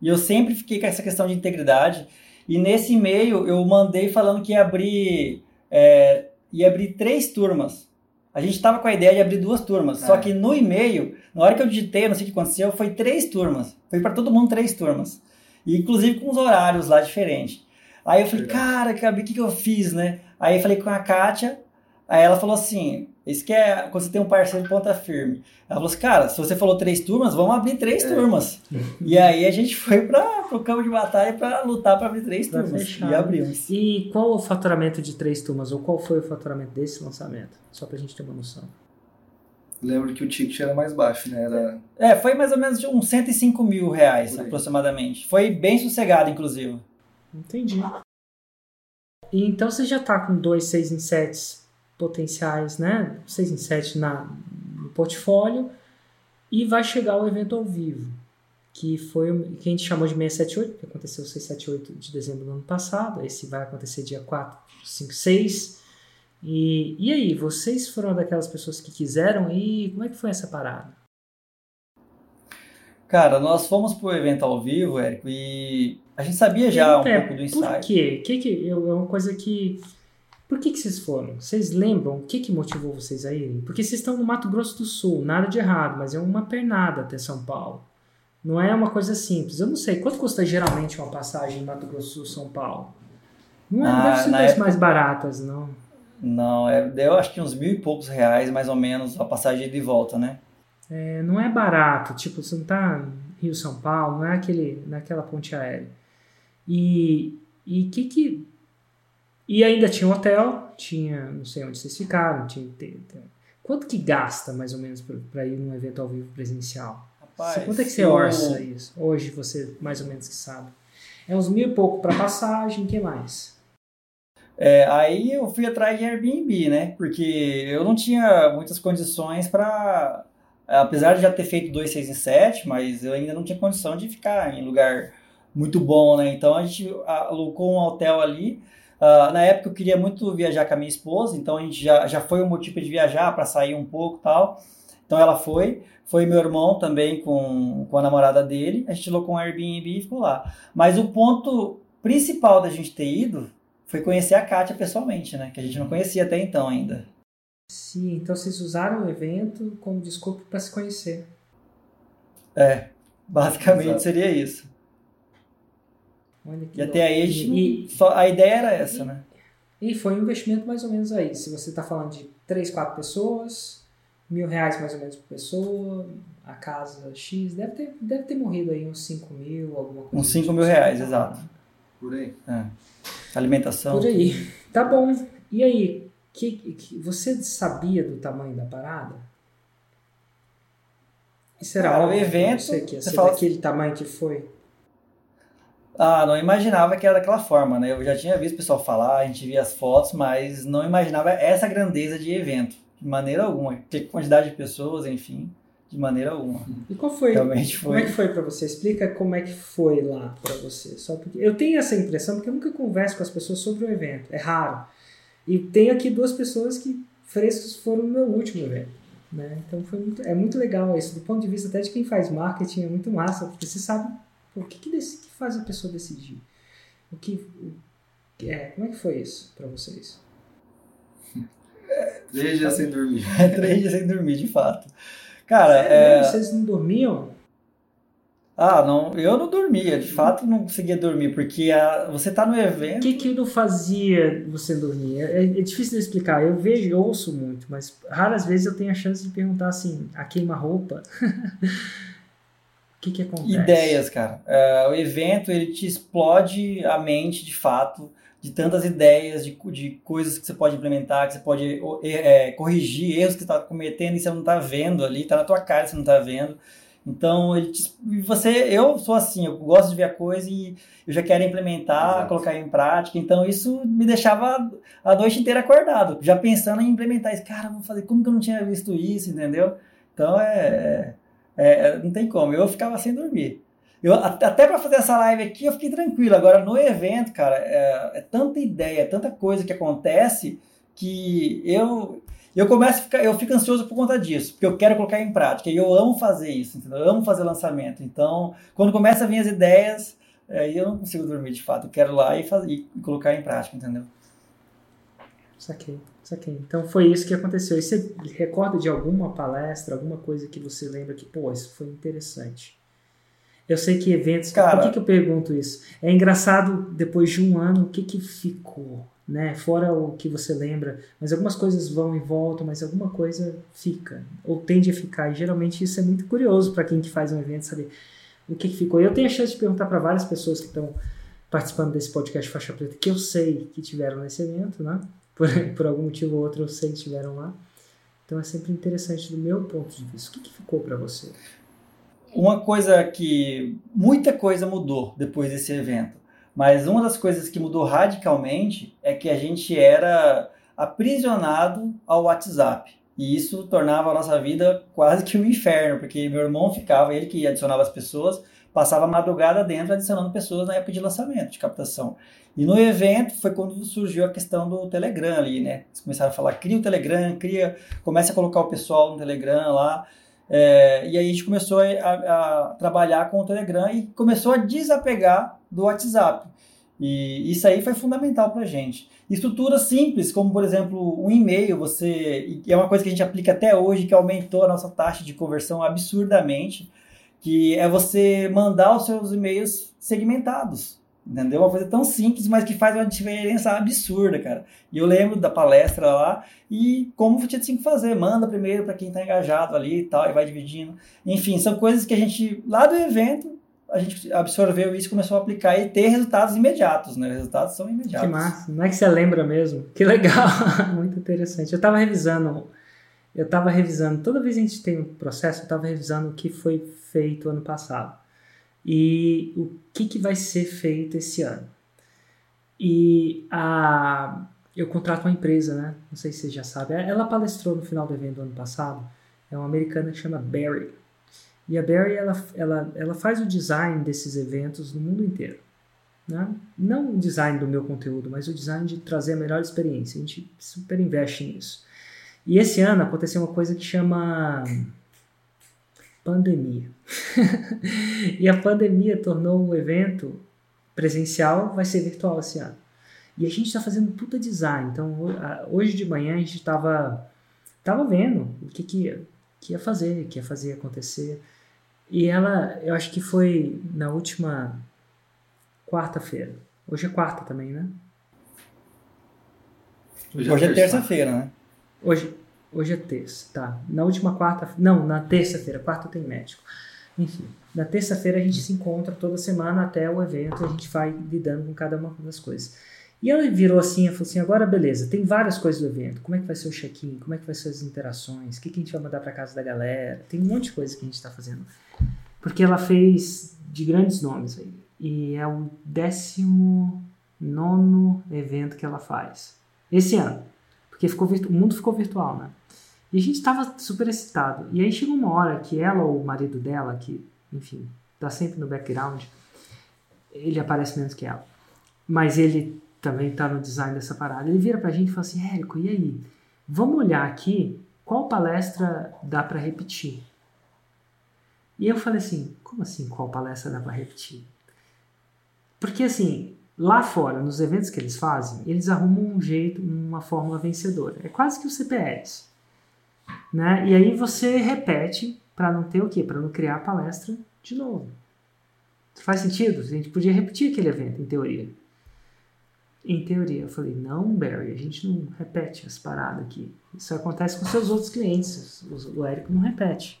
e eu sempre fiquei com essa questão de integridade. E nesse e-mail eu mandei falando que ia abrir, é, ia abrir três turmas. A gente estava com a ideia de abrir duas turmas. Só
É.
que no e-mail, na hora que eu digitei, não sei o que aconteceu, foi três turmas. Foi para todo mundo três turmas. E inclusive com os horários lá diferentes. Aí eu falei,
Legal.
cara, o que, que eu fiz, né? Aí eu falei com a Kátia, aí ela falou assim, isso que é quando você tem um parceiro de ponta firme. Ela falou assim, cara, se você falou três turmas, vamos abrir três
É.
turmas. e aí a gente foi para o campo de batalha para lutar para abrir três
Pra
turmas.
fechar.
E abrimos.
E qual o faturamento de três turmas? Ou qual foi o faturamento desse lançamento? Só pra gente ter uma noção.
Lembro que o ticket era mais baixo, né? Era
É, foi mais ou menos de uns 105 mil reais, aproximadamente. Foi bem sossegado, inclusive.
Entendi. E então você já tá com dois 6 em 7 potenciais, né? 6 em 7 na, no portfólio e vai chegar o evento ao vivo, que foi o que a gente chamou de 678, que aconteceu 678 de dezembro do ano passado. Esse vai acontecer dia 4, 5, 6. E, e aí, vocês foram daquelas pessoas que quiseram ir? Como é que foi essa parada?
Cara, nós fomos pro evento ao vivo, Érico, e a gente sabia já um pouco do
Por
ensaio.
quê? Que que, é uma coisa que. Por que, que vocês foram? Vocês lembram o que, que motivou vocês a irem? Porque vocês estão no Mato Grosso do Sul, nada de errado, mas é uma pernada até São Paulo. Não é uma coisa simples. Eu não sei, quanto custa geralmente uma passagem em Mato Grosso do Sul, São Paulo? Não, é, não
Ah,
deve ser das
época-
mais baratas, não.
Não, é, deu acho que uns mil e poucos reais, mais ou menos, a passagem de volta, né?
É, não é barato, tipo, você não tá em Rio São Paulo, não é aquele, naquela ponte aérea. E e que que e ainda tinha um hotel, tinha, não sei onde vocês ficaram, tinha quanto que gasta mais ou menos para ir num evento ao vivo presencial?
Rapaz,
quanto é que você orça isso? Hoje você mais ou menos que sabe. É uns mil e pouco para passagem, que mais?
É, aí eu fui atrás de Airbnb, né? Porque eu não tinha muitas condições para. Apesar de já ter feito 2, 6 e 7, mas eu ainda não tinha condição de ficar em lugar muito bom, né? Então a gente alocou um hotel ali. Ah, na época eu queria muito viajar com a minha esposa, então a gente já, já foi um motivo de viajar para sair um pouco e tal. Então ela foi. Foi meu irmão também com, com a namorada dele. A gente alocou um Airbnb e ficou lá. Mas o ponto principal da gente ter ido foi conhecer a Kátia pessoalmente, né? Que a gente não conhecia até então ainda.
Sim, então vocês usaram o evento como desculpa para se conhecer.
É, basicamente
Exato.
seria isso.
Olha que
E até aí a gente.
E-
só, a ideia era essa, né?
E foi um investimento mais ou menos aí. Se você está falando de 3, 4 pessoas, mil reais mais ou menos por pessoa, a casa X, deve ter, deve ter morrido aí uns 5 mil, alguma coisa.
Uns
do
5
tipo.
mil reais, exato.
por aí.
É. Alimentação.
Por aí. Tá bom. E aí, que, que- você sabia do tamanho da parada? Isso era
Cara, o evento,
você que ia
você
ser
fala-
daquele tamanho que foi?
Ah, não imaginava que era daquela forma, né? Eu já tinha visto o pessoal falar, a gente via as fotos, mas não imaginava essa grandeza de evento. De maneira alguma. Que quantidade de pessoas, enfim, de maneira alguma.
E qual foi?
Realmente
Como é
foi.
que foi pra você? Explica como é que foi lá pra você. Só porque eu tenho essa impressão porque eu nunca converso com as pessoas sobre o evento. É raro. E tenho aqui duas pessoas que frescos foram no meu último evento. Né? Então foi muito, é muito legal isso. Do ponto de vista até de quem faz marketing, é muito massa, porque você sabe o que, que, que faz a pessoa decidir. O que, o, é, como é que foi isso para vocês?
Três dias sem dormir.
Três dias sem dormir, de fato. Cara, é...
vocês não dormiam?
Ah, não, eu não dormia, de fato não conseguia dormir, porque a, você tá no evento.
O que que não fazia você dormir? É, é, difícil de explicar. Eu vejo, eu ouço muito, mas raras vezes eu tenho a chance de perguntar assim: a queima-roupa? o que que acontece?
Ideias, cara. É, o evento ele te explode a mente, de fato de tantas ideias, de, de coisas que você pode implementar, que você pode é, corrigir erros que você está cometendo e você não está vendo ali, está na tua cara, você não está vendo. Então, ele te, você, eu sou assim, eu gosto de ver a coisa e eu já quero implementar, Exato. colocar em prática. Então, isso me deixava a noite inteira acordado, já pensando em implementar isso. Cara, vou fazer, como que eu não tinha visto isso, entendeu? Então, é, é, é não tem como. Eu ficava sem dormir. Eu, até para fazer essa live aqui eu fiquei tranquilo. Agora no evento, cara, é, é, tanta ideia, tanta coisa que acontece que eu eu começo a ficar, eu fico ansioso por conta disso, porque eu quero colocar em prática e eu amo fazer isso, entendeu? Eu amo fazer lançamento. Então, quando começa a vir as ideias, aí eu não consigo dormir de fato. Eu quero ir lá e, fazer, e colocar em prática, entendeu?
Saquei, saquei. Então foi isso que aconteceu. E você recorda de alguma palestra, alguma coisa que você lembra que, pô, isso foi interessante? Eu sei que eventos. Cara, por que, que eu pergunto isso? É engraçado, depois de um ano, o que, que ficou? Né? Fora o que você lembra, mas algumas coisas vão e voltam, mas alguma coisa fica, ou tende a ficar. E geralmente isso é muito curioso para quem que faz um evento saber o que, que ficou. Eu tenho a chance de perguntar para várias pessoas que estão participando desse podcast Faixa Preta, que eu sei que tiveram nesse evento, né? Por, por algum motivo ou outro eu sei que estiveram lá. Então é sempre interessante do meu ponto de vista. O que, que ficou para você?
uma coisa que muita coisa mudou depois desse evento, mas uma das coisas que mudou radicalmente é que a gente era aprisionado ao WhatsApp. E isso tornava a nossa vida quase que um inferno, porque meu irmão ficava, ele que adicionava as pessoas, passava a madrugada dentro adicionando pessoas na época de lançamento, de captação. E no evento foi quando surgiu a questão do Telegram ali, né? Eles começaram a falar, cria o Telegram, cria, começa a colocar o pessoal no Telegram lá. É, e aí a gente começou a, a, trabalhar com o Telegram e começou a desapegar do WhatsApp. E isso aí foi fundamental para a gente. Estruturas simples, como por exemplo um e-mail, você é uma coisa que a gente aplica até hoje, que aumentou a nossa taxa de conversão absurdamente, que é você mandar os seus e-mails segmentados. Entendeu? Uma coisa tão simples, mas que faz uma diferença absurda, cara. E eu lembro da palestra lá e como você tinha que fazer. Manda primeiro para quem está engajado ali e tal, e vai dividindo. Enfim, são coisas que a gente, lá do evento, a gente absorveu isso, começou a aplicar e ter resultados imediatos, né? Resultados são imediatos.
Que massa. Não é que você lembra mesmo? Que legal. Muito interessante. Eu estava revisando, eu estava revisando, toda vez que a gente tem um processo, eu estava revisando o que foi feito ano passado e o que, que vai ser feito esse ano. E a, eu contrato uma empresa, né? Não sei se você já sabe. Ela palestrou no final do evento do ano passado. É uma americana que chama Barry. E a Barry ela, ela, ela faz o design desses eventos no mundo inteiro. Né? Não o design do meu conteúdo, mas o design de trazer a melhor experiência. A gente super investe nisso. E esse ano aconteceu uma coisa que chama pandemia. e a pandemia tornou o evento presencial, vai ser virtual esse ano. E a gente está fazendo puta design. Então, hoje de manhã a gente estava tava vendo o que, que, ia, que ia fazer, que ia fazer acontecer. E ela, eu acho que foi na última quarta-feira. Hoje é quarta também, né?
Hoje, é Hoje é terça-feira, né?
Hoje, Hoje é terça, tá. Na última quarta, não, na terça-feira, quarta tem médico. Enfim, na terça-feira a gente se encontra toda semana até o evento, a gente vai lidando com cada uma das coisas. E ela virou assim, ela falou assim, agora beleza, tem várias coisas do evento, como é que vai ser o check-in, como é que vai ser as interações, o que, que a gente vai mandar para casa da galera, tem um monte de coisa que a gente está fazendo. Porque ela fez de grandes nomes aí, e é o décimo nono evento que ela faz, esse ano, porque ficou, o mundo ficou virtual, né? E a gente estava super excitado. E aí chegou uma hora que ela ou o marido dela, que, enfim, tá sempre no background, ele aparece menos que ela. Mas ele também tá no design dessa parada. Ele vira pra gente e fala assim: Érico, e aí? vamos olhar aqui qual palestra dá para repetir. E eu falei assim, como assim qual palestra dá para repetir? Porque assim, lá fora, nos eventos que eles fazem, eles arrumam um jeito, uma fórmula vencedora. É quase que o CPS. Né? E aí você repete para não ter o quê? Para não criar a palestra de novo. Faz sentido? A gente podia repetir aquele evento, em teoria. Em teoria. Eu falei, não, Barry, a gente não repete as paradas aqui. Isso acontece com seus outros clientes. O Érico não repete.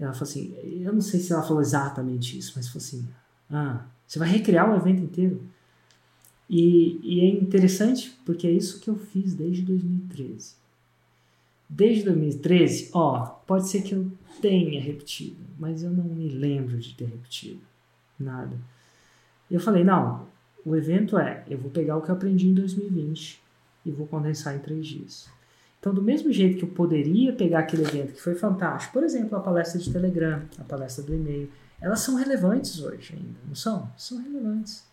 Ela falou assim, eu não sei se ela falou exatamente isso, mas falou assim, ah, você vai recriar o evento inteiro. E, e, é interessante porque é isso que eu fiz desde 2013. Desde 2013, ó, pode ser que eu tenha repetido, mas eu não me lembro de ter repetido nada. E eu falei, não, o evento é, eu vou pegar o que eu aprendi em 2020 e vou condensar em três dias. Então, do mesmo jeito que eu poderia pegar aquele evento que foi fantástico, por exemplo, a palestra de Telegram, a palestra do e-mail, elas são relevantes hoje ainda, não são? São relevantes.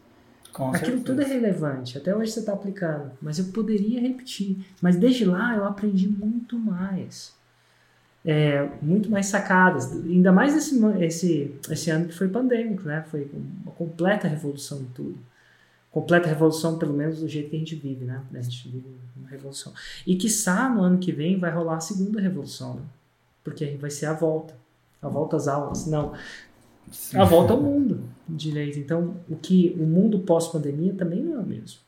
Com Aquilo certeza. tudo é relevante, até hoje você está aplicando, mas eu poderia repetir. Mas desde lá eu aprendi muito mais. É, muito mais sacadas, ainda mais esse, esse, esse ano que foi pandêmico, né? Foi uma completa revolução em tudo. Completa revolução, pelo menos do jeito que a gente vive, né? A gente vive uma revolução. E que no ano que vem vai rolar a segunda revolução, né? porque vai ser a volta. A volta às aulas. Não, Sim. a volta ao mundo direito. Então, o que o mundo pós-pandemia também não é o mesmo.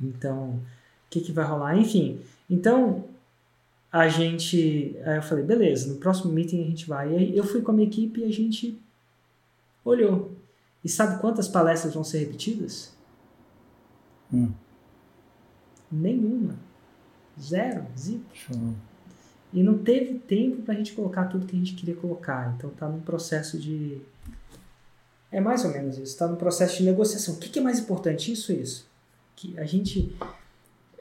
Então, o que, que vai rolar? Enfim, então a gente. Aí eu falei, beleza, no próximo meeting a gente vai. E aí eu fui com a minha equipe e a gente olhou. E sabe quantas palestras vão ser repetidas?
Hum.
Nenhuma. Zero, zip. Show. E não teve tempo para a gente colocar tudo que a gente queria colocar. Então tá num processo de. É mais ou menos isso. Está no processo de negociação. O que, que é mais importante? Isso isso. Que a gente.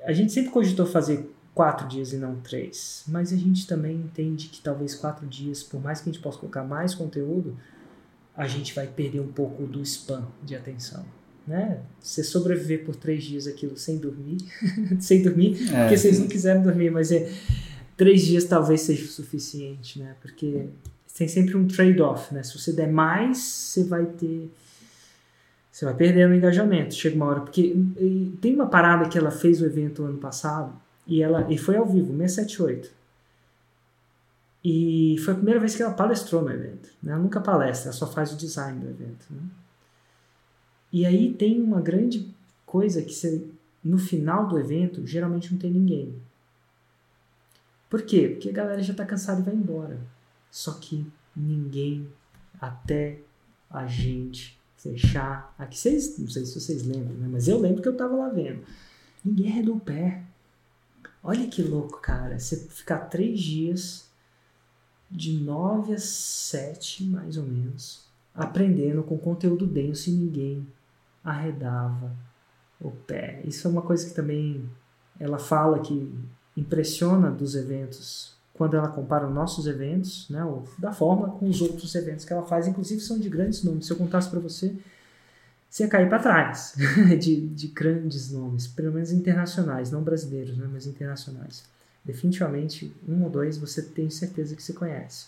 A gente sempre cogitou fazer quatro dias e não três. Mas a gente também entende que talvez quatro dias, por mais que a gente possa colocar mais conteúdo, a gente vai perder um pouco do spam de atenção. Né? Você sobreviver por três dias aquilo sem dormir, sem dormir, é. porque vocês não quiseram dormir, mas é três dias talvez seja o suficiente, né? Porque tem sempre um trade-off, né? Se você der mais, você vai ter. Você vai perdendo o engajamento. Chega uma hora. Porque tem uma parada que ela fez o evento ano passado, e ela e foi ao vivo, 678. E foi a primeira vez que ela palestrou no evento. Né? Ela nunca palestra, ela só faz o design do evento. Né? E aí tem uma grande coisa que você, no final do evento, geralmente não tem ninguém. Por quê? Porque a galera já está cansada e vai embora. Só que ninguém, até a gente fechar. Aqui vocês, não sei se vocês lembram, né? mas eu lembro que eu estava lá vendo. Ninguém arredou o pé. Olha que louco, cara. Você ficar três dias, de nove a sete, mais ou menos, aprendendo com conteúdo denso e ninguém arredava o pé. Isso é uma coisa que também ela fala que impressiona dos eventos quando ela compara os nossos eventos, né, da forma com os outros eventos que ela faz, inclusive são de grandes nomes. Se eu contasse para você, você ia cair para trás de, de grandes nomes, pelo menos internacionais, não brasileiros, né, mas internacionais. Definitivamente, um ou dois você tem certeza que você conhece.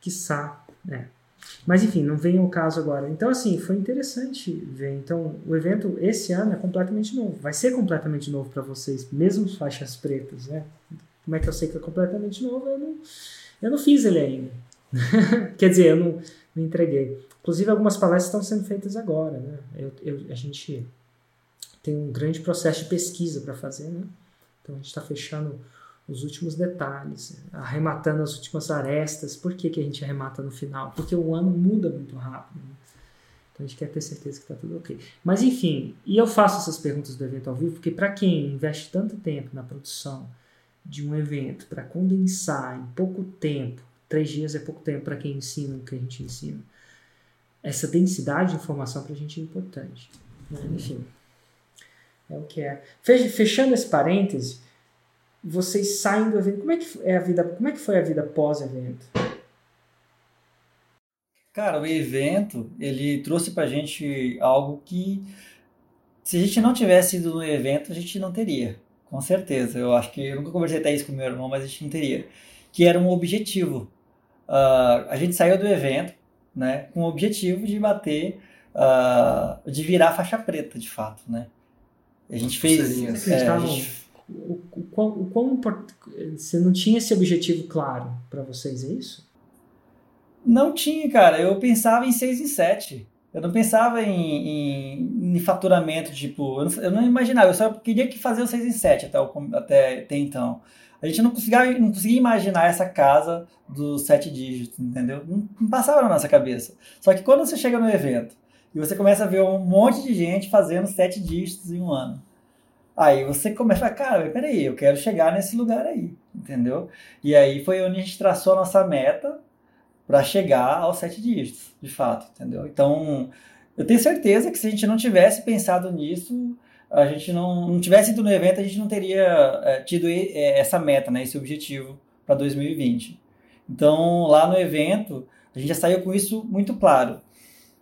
Quiçá, né? Mas enfim, não vem ao caso agora. Então, assim, foi interessante ver. Então, o evento esse ano é completamente novo. Vai ser completamente novo para vocês, mesmo faixas pretas, né? Como é que eu sei que é completamente novo? Eu não, eu não fiz ele ainda. Quer dizer, eu não, não entreguei. Inclusive, algumas palestras estão sendo feitas agora, né? Eu, eu, a gente tem um grande processo de pesquisa para fazer, né? Então, a gente está fechando os últimos detalhes, arrematando as últimas arestas. Por que, que a gente arremata no final? Porque o ano muda muito rápido. Né? Então a gente quer ter certeza que está tudo ok. Mas enfim, e eu faço essas perguntas do evento ao vivo porque para quem investe tanto tempo na produção de um evento para condensar em pouco tempo, três dias é pouco tempo para quem ensina o que a gente ensina, essa densidade de informação para a gente é importante. Né? Enfim, é o que é. Fechando esse parêntese, vocês saem do evento. Como é que é a vida? Como é que foi a vida pós-evento?
Cara, o evento ele trouxe pra gente algo que se a gente não tivesse ido no evento a gente não teria, com certeza. Eu acho que eu nunca conversei até isso com meu irmão, mas a gente não teria. Que era um objetivo. Uh, a gente saiu do evento, né, com o objetivo de bater, uh, de virar faixa preta, de fato, né. A gente fez.
É, a gente... O, o, quão, o quão você não tinha esse objetivo claro para vocês, é isso?
Não tinha, cara. Eu pensava em 6 em 7. Eu não pensava em, em, em faturamento, tipo, eu não, eu não, imaginava, eu só queria que fazer o 6 em 7 até, até, até então. A gente não conseguia, não conseguia imaginar essa casa dos sete dígitos, entendeu? Não, não, passava na nossa cabeça. Só que quando você chega no evento e você começa a ver um monte de gente fazendo sete dígitos em um ano, aí você começa a falar, cara, peraí, eu quero chegar nesse lugar aí, entendeu? E aí foi onde a gente traçou a nossa meta, para chegar aos sete dígitos, de fato, entendeu? Então, eu tenho certeza que se a gente não tivesse pensado nisso, a gente não, não tivesse ido no evento, a gente não teria é, tido é, essa meta, né, esse objetivo para 2020. Então, lá no evento, a gente já saiu com isso muito claro.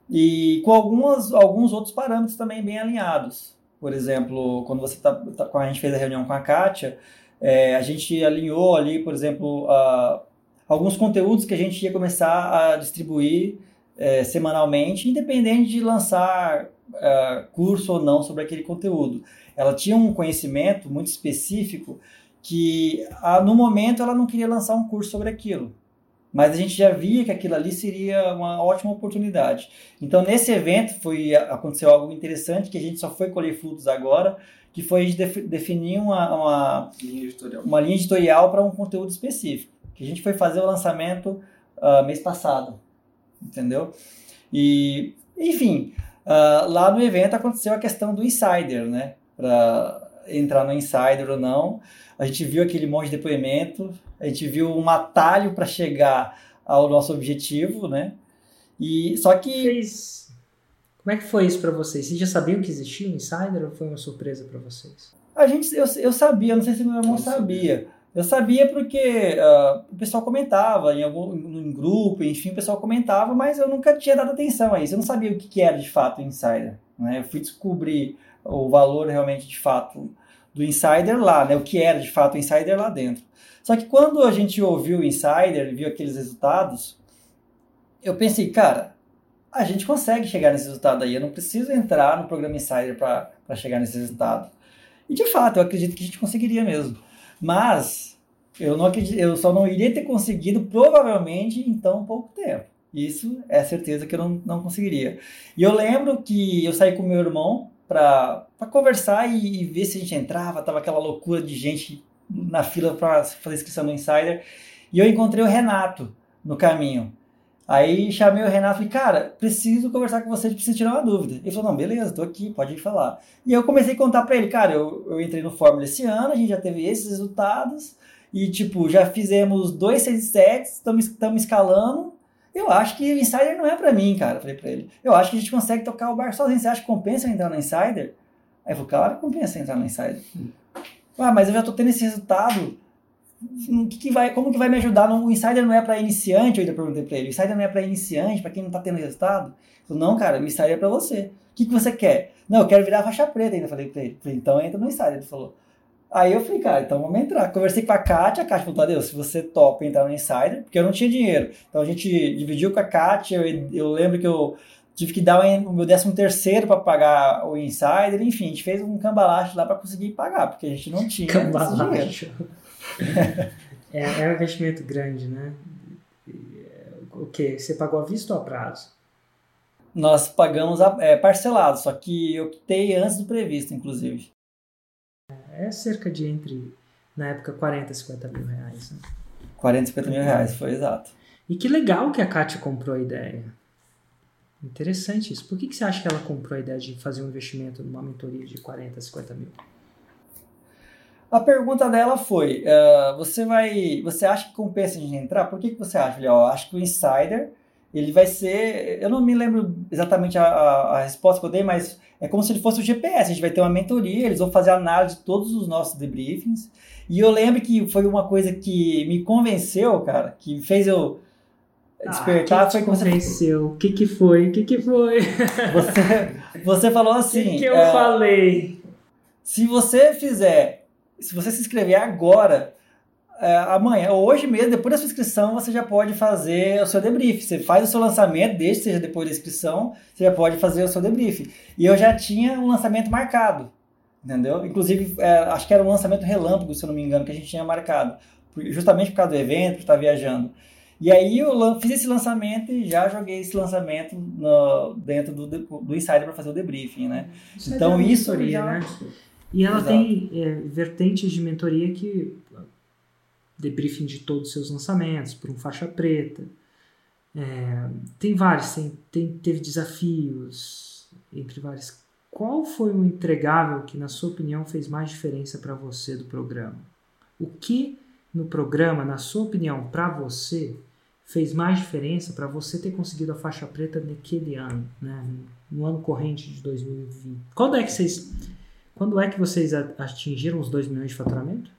E com algumas, alguns outros parâmetros também bem alinhados. Por exemplo, quando você tá, tá a gente fez a reunião com a Kátia, é, a gente alinhou ali, por exemplo, a, alguns conteúdos que a gente ia começar a distribuir é, semanalmente, independente de lançar é, curso ou não sobre aquele conteúdo. Ela tinha um conhecimento muito específico que a, no momento ela não queria lançar um curso sobre aquilo. Mas a gente já via que aquilo ali seria uma ótima oportunidade. Então, nesse evento, foi aconteceu algo interessante, que a gente só foi colher frutos agora, que foi a gente definir uma, uma, linha editorial, uma linha editorial para um conteúdo específico que a gente foi fazer o lançamento uh, mês passado, entendeu? E, enfim, uh, lá no evento aconteceu a questão do insider, né? Para entrar no insider ou não, a gente viu aquele monte de depoimento, a gente viu um atalho para chegar ao nosso objetivo, né? E só que
Fez... Como é que foi isso para vocês? Vocês já sabiam que existia um insider ou foi uma surpresa para vocês?
A gente, eu, eu sabia, não sei se meu irmão sabia. Eu sabia porque uh, o pessoal comentava em algum em grupo, enfim, o pessoal comentava, mas eu nunca tinha dado atenção a isso. Eu não sabia o que, que era de fato o insider. Né? Eu fui descobrir o valor realmente de fato do insider lá, né? o que era de fato o insider lá dentro. Só que quando a gente ouviu o insider, viu aqueles resultados, eu pensei, cara, a gente consegue chegar nesse resultado aí. Eu não preciso entrar no programa insider para chegar nesse resultado. E de fato, eu acredito que a gente conseguiria mesmo. Mas eu, não acredito, eu só não iria ter conseguido, provavelmente, em tão pouco tempo. Isso é certeza que eu não, não conseguiria. E eu lembro que eu saí com meu irmão para conversar e, e, ver se a gente entrava. Tava aquela loucura de gente na fila para fazer inscrição no Insider. E eu encontrei o Renato no caminho. Aí chamei o Renato e falei, cara, preciso conversar com você, preciso tirar uma dúvida. Ele falou, não, beleza, tô aqui, pode falar. E eu comecei a contar para ele, cara, eu, eu entrei no Fórmula esse ano, a gente já teve esses resultados, e tipo, já fizemos dois 6 sets, estamos escalando. Eu acho que o Insider não é para mim, cara, falei para ele. Eu acho que a gente consegue tocar o bar sozinho. Você acha que compensa entrar no Insider? Aí eu falei, claro, compensa entrar no Insider. Hum. Ah, mas eu já tô tendo esse resultado o que, que, vai, como que vai me ajudar? o Insider não é para iniciante, eu ainda perguntei para ele. O Insider não é para iniciante, para quem não está tendo resultado? Ele falou, não, cara, o Insider é para você. O que, que você quer? Não, eu quero virar faixa preta ainda, falei para ele. Então entra no Insider, ele falou. Aí eu falei, cara, então vamos entrar. Conversei com a Kátia, a Kátia falou, Tadeu, se você topa entrar no Insider, porque eu não tinha dinheiro. Então a gente dividiu com a Kátia, eu, eu lembro que eu tive que dar o meu décimo terceiro para pagar o Insider, enfim, a gente fez um cambalacho lá para conseguir pagar, porque a gente não tinha
cambalacho. é, é um investimento grande, né? O que? Você pagou à vista ou a prazo?
Nós pagamos a, é, parcelado, só que eu quitei antes do previsto, inclusive.
É cerca de entre, na época, 40 e 50 mil reais. Né?
40 e 50 mil reais, foi exato.
E que legal que a Kátia comprou a ideia. Interessante isso. Por que, que você acha que ela comprou a ideia de fazer um investimento numa mentoria de 40, 50 mil?
A pergunta dela foi: uh, você vai, você acha que compensa a gente entrar? Por que, que você acha? Eu acho que o insider ele vai ser, eu não me lembro exatamente a, a, a, resposta que eu dei, mas é como se ele fosse o GPS. A gente vai ter uma mentoria, eles vão fazer análise de todos os nossos debriefings. E eu lembro que foi uma coisa que me convenceu, cara, que fez eu ah, despertar.
Ah, foi como convenceu. O que que foi? O que que foi?
Você, você falou assim. O
que, que eu é, falei?
Se você fizer se você se inscrever agora, é, amanhã, hoje mesmo, depois da sua inscrição, você já pode fazer o seu debrief. Você faz o seu lançamento, desde que seja depois da inscrição, você já pode fazer o seu debrief. E eu já tinha um lançamento marcado, entendeu? Inclusive, é, acho que era um lançamento relâmpago, se eu não me engano, que a gente tinha marcado. Justamente por causa do evento, por estar viajando. E aí eu fiz esse lançamento e já joguei esse lançamento no, dentro do, do Insider para fazer o debriefing, né?
Isso
então
é
isso
mentoria, né? E ela
Exato.
tem é, vertentes de mentoria que debriefing de todos os seus lançamentos por um faixa preta. É, tem vários, tem, tem, teve desafios entre vários. Qual foi o entregável que, na sua opinião, fez mais diferença para você do programa? O que no programa, na sua opinião, para você, fez mais diferença para você ter conseguido a faixa preta naquele ano, né? no ano corrente de 2020? Quando é que vocês, quando é que vocês atingiram os 2 milhões de faturamento?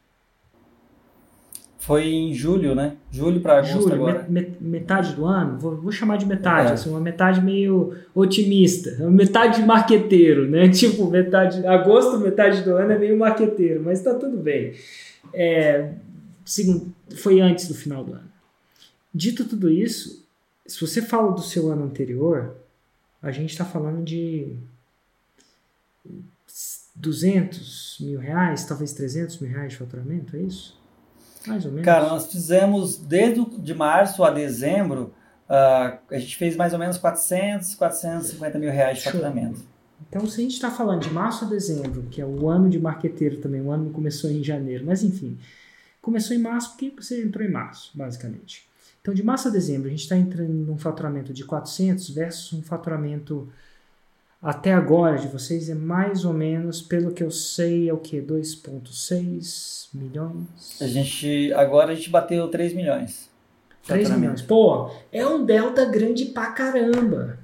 Foi em julho, né? Julho para agosto
Julho,
agora.
me- metade do ano, vou, vou chamar de metade,
É.
assim, uma metade meio otimista, uma metade marqueteiro, né? Tipo, metade, agosto, metade do ano é meio marqueteiro, mas tá tudo bem. É, segundo, foi antes do final do ano. Dito tudo isso, se você fala do seu ano anterior, a gente está falando de 200 mil reais, talvez 300 mil reais de faturamento, é isso? Mais ou menos.
Cara, nós fizemos desde o- de março a dezembro, ah, a gente fez mais ou menos 400, 450 mil reais de faturamento.
Então, se a gente está falando de março a dezembro, que é o ano de marqueteiro também, o ano começou em janeiro, mas enfim, começou em março porque você entrou em março, basicamente. Então, de março a dezembro, a gente está entrando num faturamento de 400 versus um faturamento até agora de vocês é mais ou menos, pelo que eu sei, é o que? 2,6 milhões?
A gente, agora a gente bateu 3 milhões. de
3
faturamento.
milhões. Pô, é um delta grande pra caramba.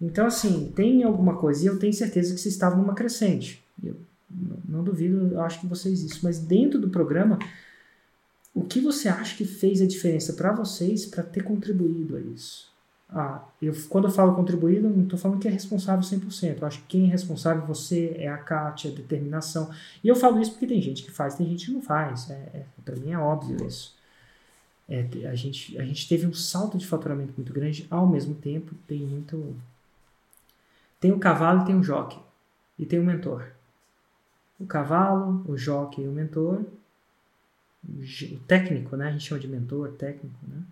Então, assim, tem alguma coisa, e eu tenho certeza que vocês estavam numa crescente. Eu não, não duvido, eu acho que vocês isso. Mas dentro do programa, o que você acha que fez a diferença para vocês para ter contribuído a isso? Ah, eu, quando eu falo contribuído, não estou falando que é responsável 100%. Eu acho que quem é responsável, você, é a Kátia, a determinação. E eu falo isso porque tem gente que faz, tem gente que não faz. É, é, para mim é óbvio isso. É, a, gente, a gente teve um salto de faturamento muito grande, ao mesmo tempo tem muito. Tem o cavalo e tem o jockey. E tem o mentor. O cavalo, o jockey e o mentor. O técnico, né? A gente chama de mentor, técnico, né?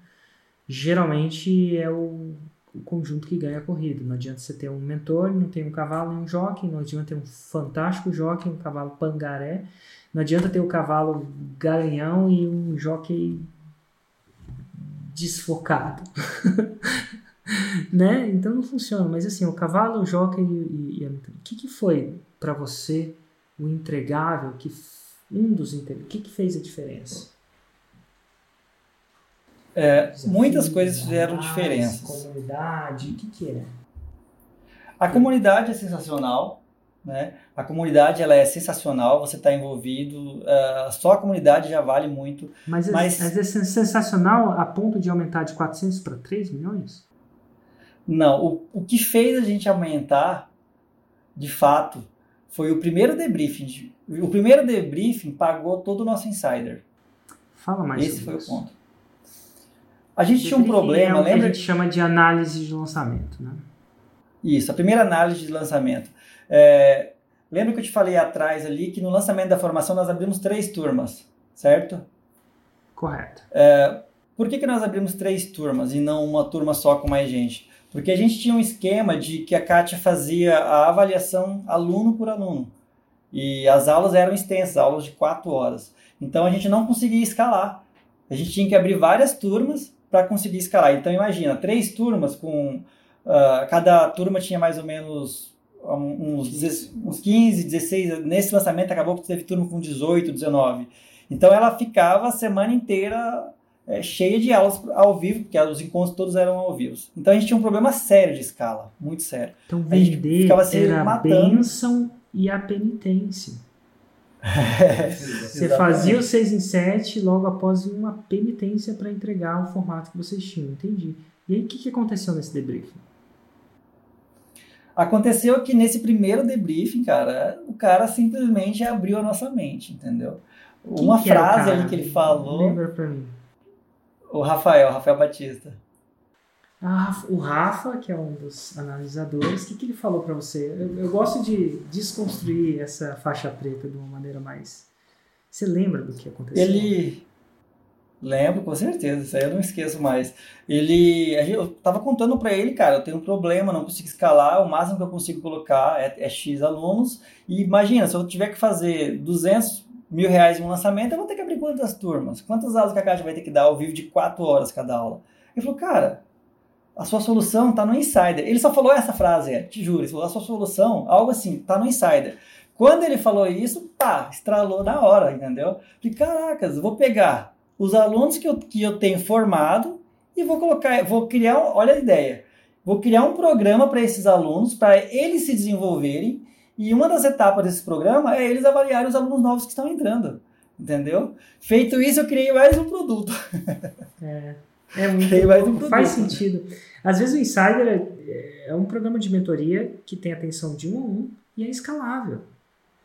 Geralmente é o, o conjunto que ganha a corrida. Não adianta você ter um mentor, não tem um cavalo nem um jockey, não adianta ter um fantástico jockey, um cavalo pangaré, não adianta ter o cavalo garanhão e um jockey desfocado. né? Então não funciona. Mas assim, o cavalo, o jockey e, e mentoria. O que, que foi para você o entregável que um dos entre- o que, que fez a diferença?
É, muitas coisas fizeram diferenças.
Comunidade, o que, que é?
A comunidade é sensacional, né? A comunidade ela é sensacional, você está envolvido, ah, só a comunidade já vale muito.
Mas, é-
Mas-
mas é sen- sensacional a ponto de aumentar de 400 para 3 milhões?
Não, o, o que fez a gente aumentar, de fato, foi o primeiro debriefing. O primeiro debriefing pagou todo o nosso insider.
Fala mais
Esse foi o
isso.
ponto. A gente tinha um problema,
é o que
lembra?
a gente chama de análise de lançamento, né?
Isso, a primeira análise de lançamento. É, lembra que eu te falei atrás ali que no lançamento da formação nós abrimos três turmas, certo?
Correto.
Por que, que nós abrimos três turmas e não uma turma só com mais gente? Porque a gente tinha um esquema de que a Kátia fazia a avaliação aluno por aluno. E as aulas eram extensas, aulas de quatro horas. Então a gente não conseguia escalar. A gente tinha que abrir várias turmas para conseguir escalar. Então imagina, três turmas com. ah, cada turma tinha mais ou menos um- uns, 16 uns 15, 16. Nesse lançamento acabou que teve turma com 18, 19. Então ela ficava a semana inteira é, cheia de aulas ao vivo, porque os encontros todos eram ao vivo. Então a gente tinha um problema sério de escala, muito sério.
Então
A gente
vender
ficava se
era a
matando.
bênção e a penitência. Você fazia o 6 em 7 logo após uma penitência para entregar o formato que vocês tinham, entendi. E aí o que, que aconteceu nesse debriefing?
Aconteceu que nesse primeiro debriefing, cara, o cara simplesmente abriu a nossa mente, entendeu?
Quem
Uma frase ali que ele falou.
Lembra pra mim.
O Rafael, Rafael Batista.
Ah, o Rafa, que é um dos analisadores, o que, que ele falou pra você? Eu, eu gosto de desconstruir essa faixa preta de uma maneira mais. Você lembra do que aconteceu?
Ele. Lembro, com certeza, isso aí eu não esqueço mais. Ele. Eu tava contando pra ele, cara, eu tenho um problema, não consigo escalar, o máximo que eu consigo colocar é, é X alunos. E imagina, se eu tiver que fazer 200 mil reais em um lançamento, eu vou ter que abrir quantas turmas? Quantas aulas que a Caixa vai ter que dar ao vivo de 4 horas cada aula? Ele falou, cara, a sua solução tá no Insider. Ele só falou essa frase, é, te juro, ele falou, a sua solução, algo assim, tá no Insider. Quando ele falou isso, pá, estralou na hora, entendeu? Falei, caracas, vou pegar os alunos que eu, que eu tenho formado e vou colocar, vou criar, olha a ideia, vou criar um programa para esses alunos, para eles se desenvolverem, e uma das etapas desse programa é eles avaliarem os alunos novos que estão entrando, entendeu? Feito isso, eu criei mais um produto.
É, é muito.
Produto.
Faz sentido. Às vezes o Insider é, é um programa de mentoria que tem atenção de um a um e é escalável.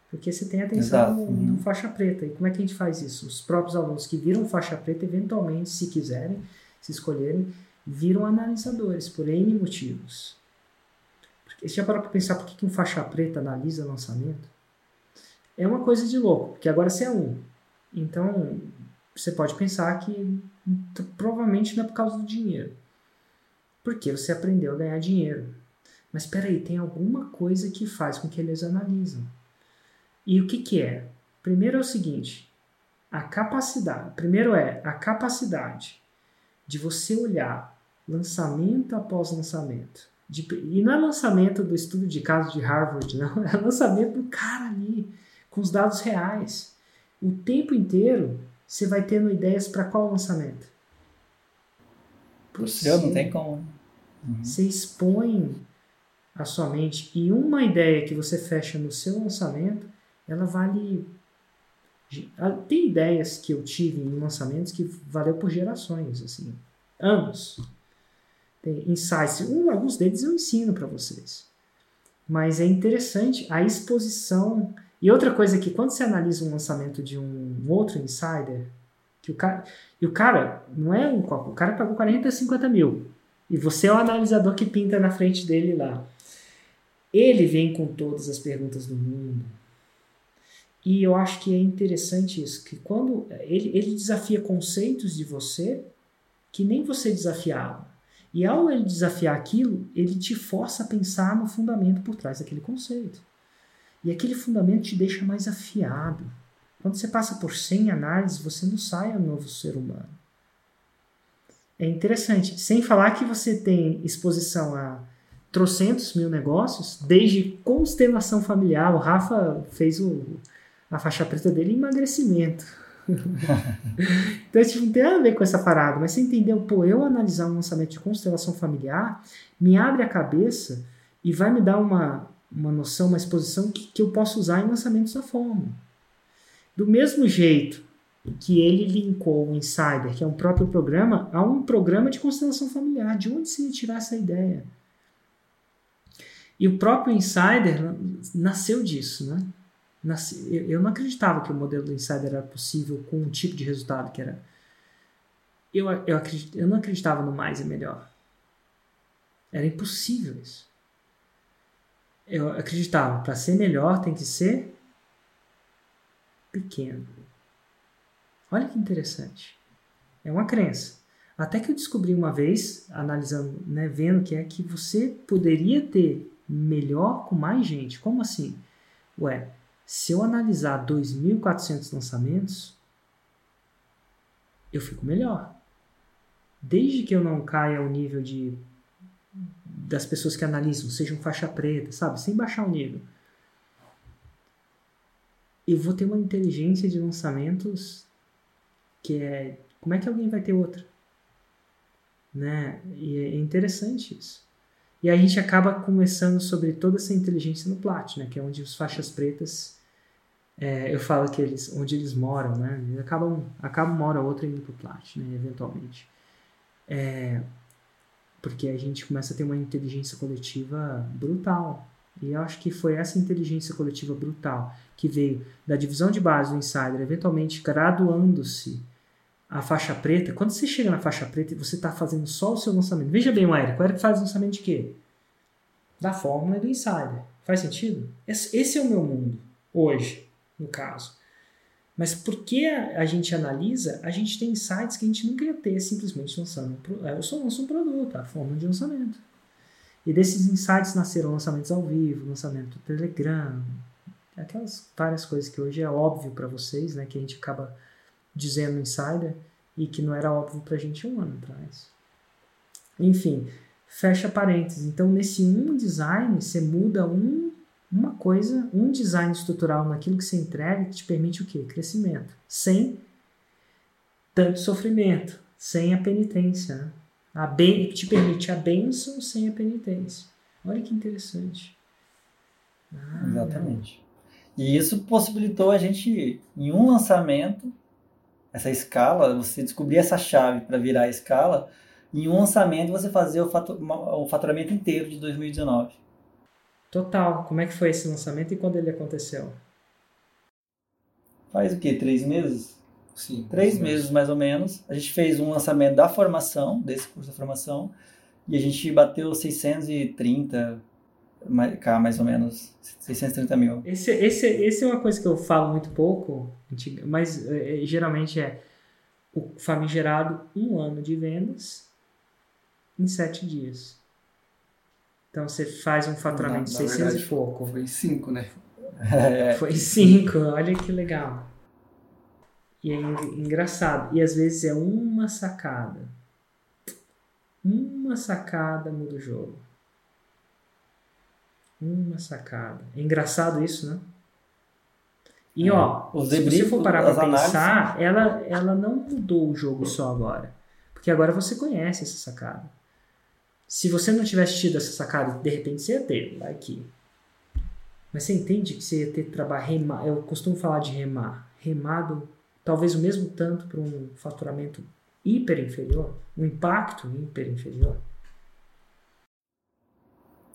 Porque você tem atenção
Exato.
no, no faixa preta. E como é que a gente faz isso? Os próprios alunos que viram faixa preta, eventualmente, se quiserem, se escolherem, viram analisadores por N motivos. Porque, você já parou para pensar por que que um faixa preta analisa lançamento? É uma coisa de louco, porque agora você é um. Então, você pode pensar que t- provavelmente não é por causa do dinheiro. Porque você aprendeu a ganhar dinheiro. Mas espera aí, tem alguma coisa que faz com que eles analisam. E o que, que é? Primeiro é o seguinte: a capacidade. Primeiro é a capacidade de você olhar lançamento após lançamento. De- e não é lançamento do estudo de caso de Harvard, não. É lançamento do cara ali, com os dados reais. O tempo inteiro você vai tendo ideias para qual lançamento?
O seu não tem como. né?
Você expõe a sua mente e uma ideia que você fecha no seu lançamento, ela vale. Tem ideias que eu tive em lançamentos que valeu por gerações, assim, anos. Tem insights, um, alguns deles eu ensino para vocês. Mas é interessante a exposição. E outra coisa é que quando você analisa um lançamento de um outro insider, que o cara, e o cara não é um copo, o cara pagou 40, 50 mil. E você é o analisador que pinta na frente dele lá. Ele vem com todas as perguntas do mundo. E eu acho que é interessante isso, que quando ele, ele desafia conceitos de você que nem você desafiava. E ao ele desafiar aquilo, ele te força a pensar no fundamento por trás daquele conceito. E aquele fundamento te deixa mais afiado. Quando você passa por 100 análises, você não sai um novo ser humano. É interessante. Sem falar que você tem exposição a trocentos mil negócios, desde constelação familiar. O Rafa fez o, a faixa preta dele em emagrecimento. então, tipo, não tem nada a ver com essa parada, mas você entendeu? Pô, eu analisar um lançamento de constelação familiar me abre a cabeça e vai me dar uma, uma noção, uma exposição que, que eu posso usar em lançamentos da forma. Do mesmo jeito que ele linkou o Insider, que é um próprio programa, a um programa de constelação familiar. De onde ia tirar essa ideia? E o próprio Insider nasceu disso, né? Eu não acreditava que o modelo do Insider era possível com um tipo de resultado que era. Eu, eu, acredit, eu não acreditava no mais e melhor. Era impossível isso. Eu acreditava, para ser melhor tem que ser pequeno. Olha que interessante. É uma crença. Até que eu descobri uma vez, analisando, né, vendo que é que você poderia ter melhor com mais gente. Como assim? Ué, se eu analisar 2.400 lançamentos, eu fico melhor. Desde que eu não caia ao nível de das pessoas que analisam, sejam faixa preta, sabe? Sem baixar o nível. Eu vou ter uma inteligência de lançamentos que é como é que alguém vai ter outra? Né? E é interessante isso. E a gente acaba começando sobre toda essa inteligência no plat né? Que é onde os faixas pretas é, eu falo que eles onde eles moram né? Eles acabam acabam uma hora ou outra indo pro plat né? Eventualmente. É, porque a gente começa a ter uma inteligência coletiva brutal. E eu acho que foi essa inteligência coletiva brutal que veio da divisão de base do Insider, eventualmente graduando-se a faixa preta. Quando você chega na faixa preta e você está fazendo só o seu lançamento, veja bem o Eric, o Eric faz lançamento de quê? Da fórmula do Insider. Faz sentido? Esse é o meu mundo, hoje, no caso. Mas porque a gente analisa, a gente tem insights que a gente nunca ia ter simplesmente lançando. É, eu só lanço um produto, a forma de lançamento. E desses insights nasceram lançamentos ao vivo, lançamento do Telegram, aquelas várias coisas que hoje é óbvio para vocês, né, que a gente acaba dizendo insider e que não era óbvio para a gente um ano atrás. Enfim, fecha parênteses. Então, nesse um design, você muda um uma coisa, um design estrutural naquilo que você entrega que te permite o quê? Crescimento. Sem tanto sofrimento, sem a penitência. Né? A ben, que te permite a bênção sem a penitência. Olha que interessante.
Ah, Exatamente. E isso possibilitou a gente, em um lançamento, essa escala, você descobrir essa chave para virar a escala, em um lançamento você fazer o faturamento inteiro de 2019.
Total. Como é que foi esse lançamento e quando ele aconteceu?
Faz o quê? Três meses?
Sim.
Três meses mais ou menos. A gente fez um lançamento da formação, desse curso de formação, e a gente bateu 630 K mais ou menos, 630 mil.
Esse, esse, esse é uma coisa que eu falo muito pouco, mas é, geralmente é o famigerado um ano de vendas em sete dias. Então você faz um faturamento de 600 verdade, e pouco.
Foi 5, né?
É. Foi 5, olha que legal. E é engraçado. E às vezes é uma sacada. Uma sacada muda o jogo. Uma sacada. É engraçado isso, né? E é. ó, Os se você for parar para pensar, ela, ela não mudou o jogo só agora. Porque agora você conhece essa sacada. Se você não tivesse tido essa sacada, de repente você ia ter, vai que. Mas você entende que você ia ter trabalho remar. Eu costumo falar de remar. Remado, talvez o mesmo tanto para um faturamento hiper inferior, um impacto hiper inferior.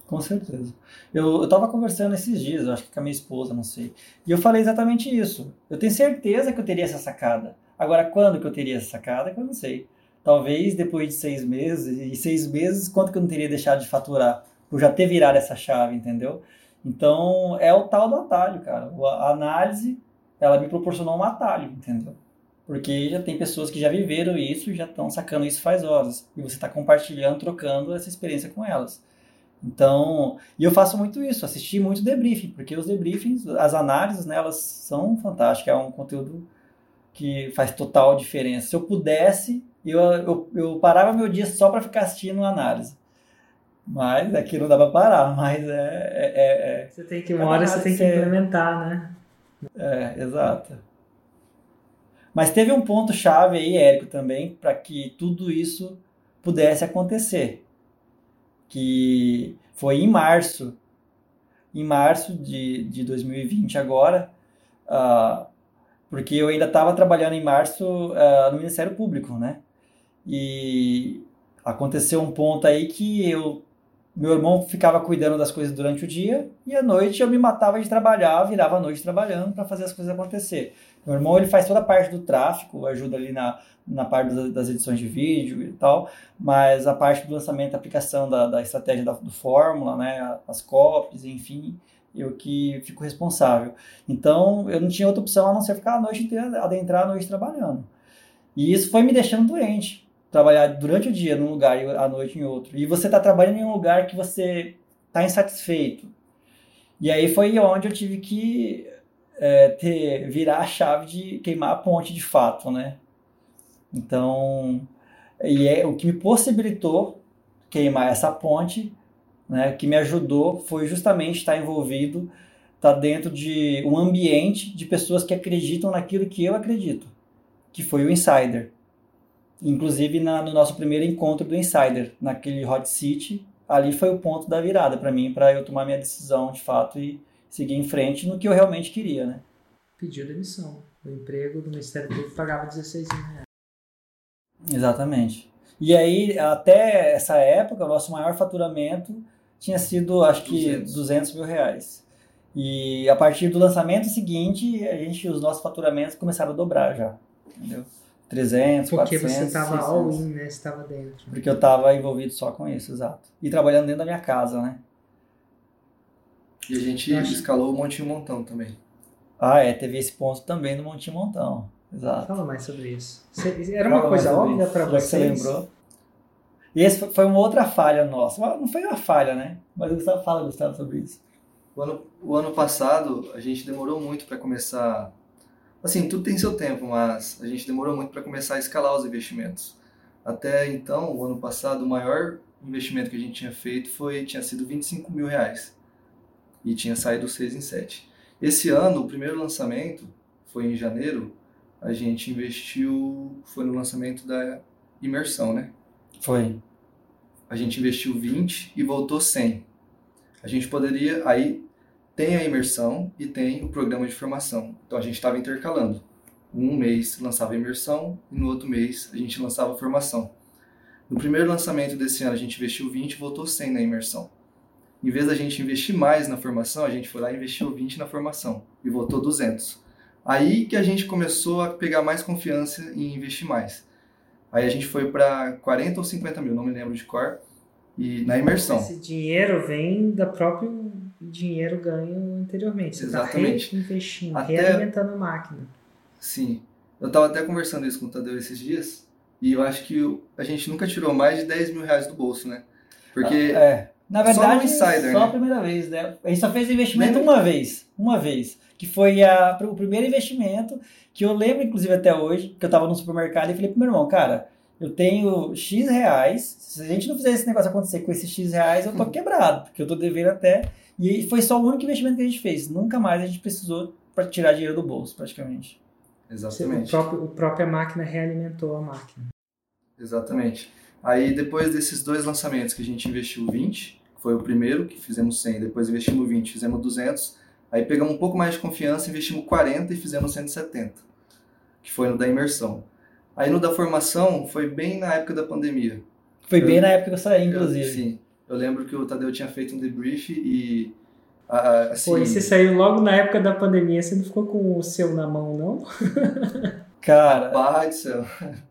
Com certeza. Eu estava conversando esses dias, acho que com a minha esposa, não sei. E eu falei exatamente isso. Eu tenho certeza que eu teria essa sacada. Agora, quando que eu teria essa sacada, que eu não sei. Talvez depois de seis meses, e seis meses, quanto que eu não teria deixado de faturar? Por já ter virado essa chave, entendeu? Então, é o tal do atalho, cara. A análise, ela me proporcionou um atalho, entendeu? Porque já tem pessoas que já viveram isso, já estão sacando isso faz horas. E você está compartilhando, trocando essa experiência com elas. Então, e eu faço muito isso, assisti muito debriefing, porque os debriefings, as análises, né, elas são fantásticas, é um conteúdo que faz total diferença. Se eu pudesse, eu, eu, eu parava meu dia só para ficar assistindo análise. Mas aqui não dá para parar, mas é, é, é,
é, Você tem que, uma hora você tem que implementar, né?
É, exato. Mas teve um ponto chave aí, Érico, também, para que tudo isso pudesse acontecer. Que foi em março. Em março de, de 2020 agora, uh, porque eu ainda estava trabalhando em março uh, no Ministério Público, né? E aconteceu um ponto aí que eu meu irmão ficava cuidando das coisas durante o dia e à noite eu me matava de trabalhar, virava a noite trabalhando para fazer as coisas acontecer. Meu irmão ele faz toda a parte do tráfego, ajuda ali na, na parte das edições de vídeo e tal, mas a parte do lançamento aplicação da, da estratégia da, do Fórmula, né, as copies, enfim, eu que fico responsável. Então eu não tinha outra opção a não ser ficar a noite inteira, adentrar a noite trabalhando. E isso foi me deixando doente trabalhar durante o dia num lugar e à noite em outro. E você está trabalhando em um lugar que você está insatisfeito. E aí foi onde eu tive que é, ter, virar a chave de queimar a ponte de fato, né? Então, e é o que me possibilitou queimar essa ponte, né? Que me ajudou foi justamente estar envolvido, estar dentro de um ambiente de pessoas que acreditam naquilo que eu acredito, que foi o insider. Inclusive na, no nosso primeiro encontro do Insider, naquele Hot City, ali foi o ponto da virada para mim, para eu tomar minha decisão de fato e seguir em frente no que eu realmente queria, né?
Pediu demissão. O emprego do Ministério Público pagava 16 mil reais.
Exatamente. E aí, até essa época, o nosso maior faturamento tinha sido, acho que, 200, 200 mil reais. E a partir do lançamento seguinte, a gente, os nossos faturamentos começaram a dobrar já, entendeu? 300,
Porque
400,
você estava
600.
all-in, né? Você estava dentro.
Porque eu estava envolvido só com isso, exato. E trabalhando dentro da minha casa, né?
E a gente
acho-
escalou o Montinho Montão também.
Ah, é, teve esse ponto também no Monte Montão. Exato.
Fala mais sobre isso. Era uma
Fala
coisa óbvia para vocês?
você lembrou. E esse foi- foi uma outra falha nossa. Não foi uma falha, né? Mas o Gustavo fala, Gustavo, sobre isso.
O ano, o ano passado, a gente demorou muito para começar. Assim, tudo tem seu tempo, mas a gente demorou muito para começar a escalar os investimentos. Até então, o ano passado, o maior investimento que a gente tinha feito foi tinha sido 25 mil reais. E tinha saído 6 em 7. Esse ano, o primeiro lançamento foi em janeiro. A gente investiu. Foi no lançamento da imersão, né?
Foi.
a gente investiu 20 e voltou 100. A gente poderia, aí tem a imersão e tem o programa de formação. Então a gente estava intercalando. Um mês lançava a imersão e no outro mês a gente lançava a formação. No primeiro lançamento desse ano a gente investiu 20 e voltou 100 na imersão. Em vez da gente investir mais na formação, a gente foi lá e investiu 20 na formação e voltou 200. Aí que a gente começou a pegar mais confiança em investir mais. Aí a gente foi para 40 ou 50 mil, não me lembro de cor, e na imersão.
Esse dinheiro vem do próprio dinheiro ganho anteriormente. Você está
Exatamente.
reinvestindo,
Até-
realimentando a máquina.
Sim. Eu estava até conversando isso com o Tadeu esses dias, e eu acho que a gente nunca tirou mais de 10 mil reais do bolso, né? Porque
É. Na
Só
verdade,
insider,
só
né?
a primeira vez, né? A gente só fez investimento
Lembra?
uma vez. Uma vez. Que foi a, o primeiro investimento, que eu lembro, inclusive, até hoje, que eu tava no supermercado e falei pro meu irmão, cara, eu tenho X reais, se a gente não fizer esse negócio acontecer com esses X reais, eu tô
Uhum.
quebrado, porque eu tô devendo até. E foi só o único investimento que a gente fez. Nunca mais a gente precisou para tirar dinheiro do bolso, praticamente.
Você- O
Exatamente.
próprio, a própria máquina realimentou a máquina.
Exatamente. Aí depois desses dois lançamentos que a gente investiu 20, que foi o primeiro que fizemos 100, depois investimos 20, fizemos 200, aí pegamos um pouco mais de confiança, investimos 40 e fizemos 170, que foi no da imersão. Aí no da formação foi bem na época da pandemia.
Foi
Eu-
bem na época que eu saí,
Eu-
inclusive.
sim. Eu lembro que o Tadeu tinha feito um debrief e ah, assim,
Pô, e você saiu logo na época da pandemia, você não ficou com o seu na mão, não?
Cara,
Pai do céu.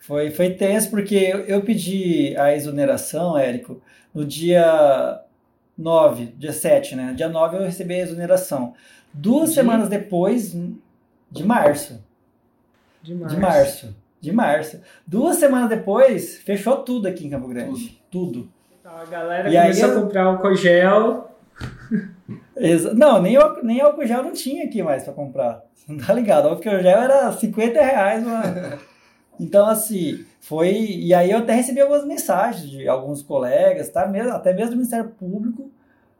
Foi, foi tenso porque eu, eu pedi a exoneração, Érico, no dia 9, dia 7, né? Dia 9 eu recebi a exoneração. Duas
De-
semanas depois, de março.
De março.
De março. De março. Duas semanas depois, fechou tudo aqui em Campo Grande. Tudo.
Então, a galera
E aí
começou
eu-
a comprar álcool gel.
Não, nem, nem álcool gel não tinha aqui mais pra comprar. Não tá ligado? Álcool gel era 50 reais, mano. Então, assim, foi. E aí eu até recebi algumas mensagens de alguns colegas, tá? Mesmo, até mesmo do Ministério Público.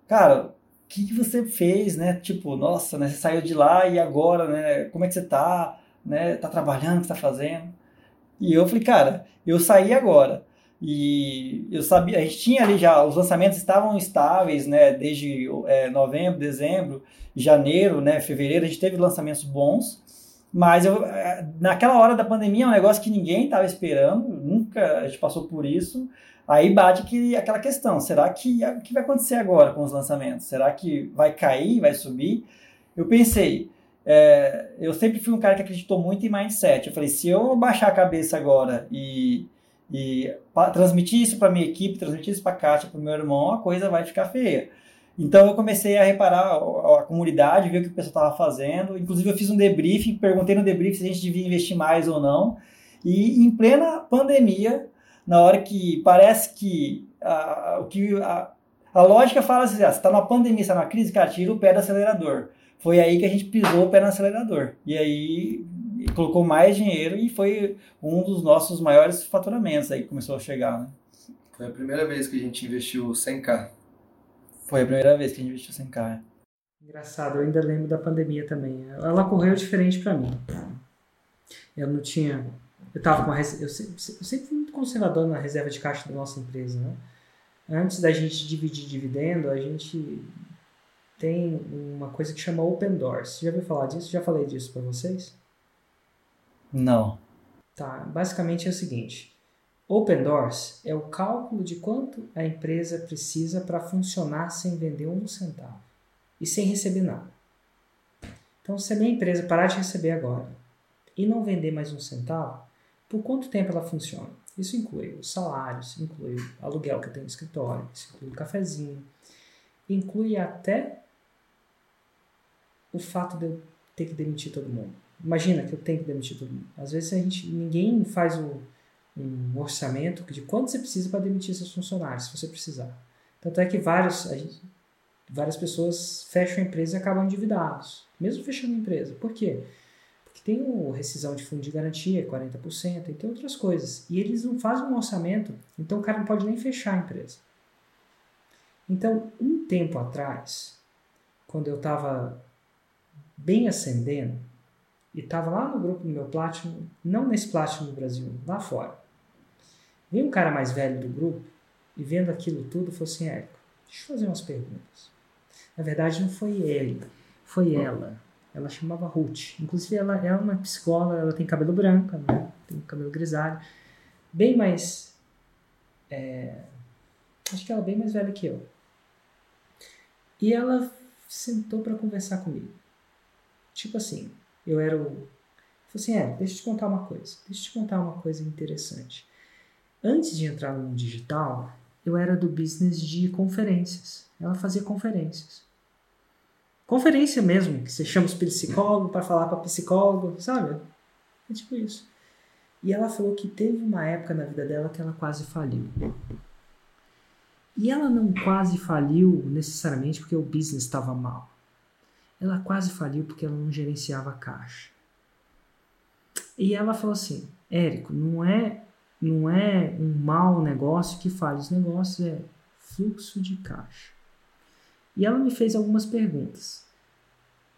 Cara, o que, que você fez, né? Tipo, nossa, né? Você saiu de lá e agora, né? Como é que você tá? Né? Tá trabalhando, o que você tá fazendo? E eu falei, cara, eu saí agora. E eu sabia, a gente tinha ali já, os lançamentos estavam estáveis, né? Desde é, novembro, dezembro, janeiro, né? Fevereiro, a gente teve lançamentos bons. Mas eu, eh, naquela hora da pandemia é um negócio que ninguém estava esperando, nunca a gente passou por isso. Aí bate que, aquela questão: será que o que vai acontecer agora com os lançamentos? Será que vai cair, vai subir? Eu pensei, é, eu sempre fui um cara que acreditou muito em mindset. Eu falei: se eu baixar a cabeça agora e, e transmitir isso para minha equipe, transmitir isso para a Kátia, para o meu irmão, a coisa vai ficar feia. Então eu comecei a reparar a, a comunidade, ver o que o pessoal estava fazendo. Inclusive eu fiz um debriefing, perguntei no debriefing se a gente devia investir mais ou não. E em plena pandemia, na hora que parece que a, que a, a lógica fala assim, ah, você está numa pandemia, está numa crise, cara, tira o pé do acelerador. Foi aí que a gente pisou o pé no acelerador. E aí colocou mais dinheiro e foi um dos nossos maiores faturamentos aí que começou a chegar, né?
Foi a primeira vez que a gente investiu 100k.
Foi a primeira vez que a gente investiu sem carro.
Engraçado, eu ainda lembro da pandemia também. Ela correu diferente pra mim. Eu não tinha. Eu tava com a res- eu, sempre, eu sempre fui muito conservador na reserva de caixa da nossa empresa, né? Antes da gente dividir dividendo, a gente tem uma coisa que chama Open Doors. Você já ouviu falar disso? Já falei disso pra vocês?
Não.
Tá, basicamente é o seguinte. Open Doors é o cálculo de quanto a empresa precisa para funcionar sem vender um centavo e sem receber nada. Então, se a minha empresa parar de receber agora e não vender mais um centavo, por quanto tempo ela funciona? Isso inclui os salários, inclui o aluguel que eu tenho no escritório, inclui o cafezinho, inclui até o fato de eu ter que demitir todo mundo. Imagina que eu tenho que demitir todo mundo. Às vezes a gente, ninguém faz o, um orçamento de quanto você precisa para demitir seus funcionários, se você precisar. Tanto é que vários, gente, várias pessoas fecham a empresa e acabam endividados, mesmo fechando a empresa. Por quê? Porque tem o rescisão de fundo de garantia, 40%, e tem outras coisas. E eles não fazem um orçamento, então o cara não pode nem fechar a empresa. Então, um tempo atrás, quando eu estava bem ascendendo, e estava lá no grupo do meu Platinum, não nesse Platinum no Brasil, lá fora. Veio um cara mais velho do grupo e vendo aquilo tudo falou assim, Érico, deixa eu fazer umas perguntas. Na verdade não foi ele, foi ela. Ela chamava Ruth. Inclusive ela é uma psicóloga, ela tem cabelo branco, né? tem cabelo grisalho. Bem mais... É, acho que ela é bem mais velha que eu. E ela sentou para conversar comigo. Tipo assim, eu era o. Falei assim: é, deixa eu te contar uma coisa. Deixa eu te contar uma coisa interessante. Antes de entrar no digital, eu era do business de conferências. Ela fazia conferências. Conferência mesmo, que você chama os psicólogos para falar para psicólogo, sabe? É tipo isso. E ela falou que teve uma época na vida dela que ela quase faliu. E ela não quase faliu necessariamente porque o business estava mal. Ela quase faliu porque ela não gerenciava a caixa. E ela falou assim: Érico, não é, não é um mau negócio que faz os negócios, é fluxo de caixa. E ela me fez algumas perguntas.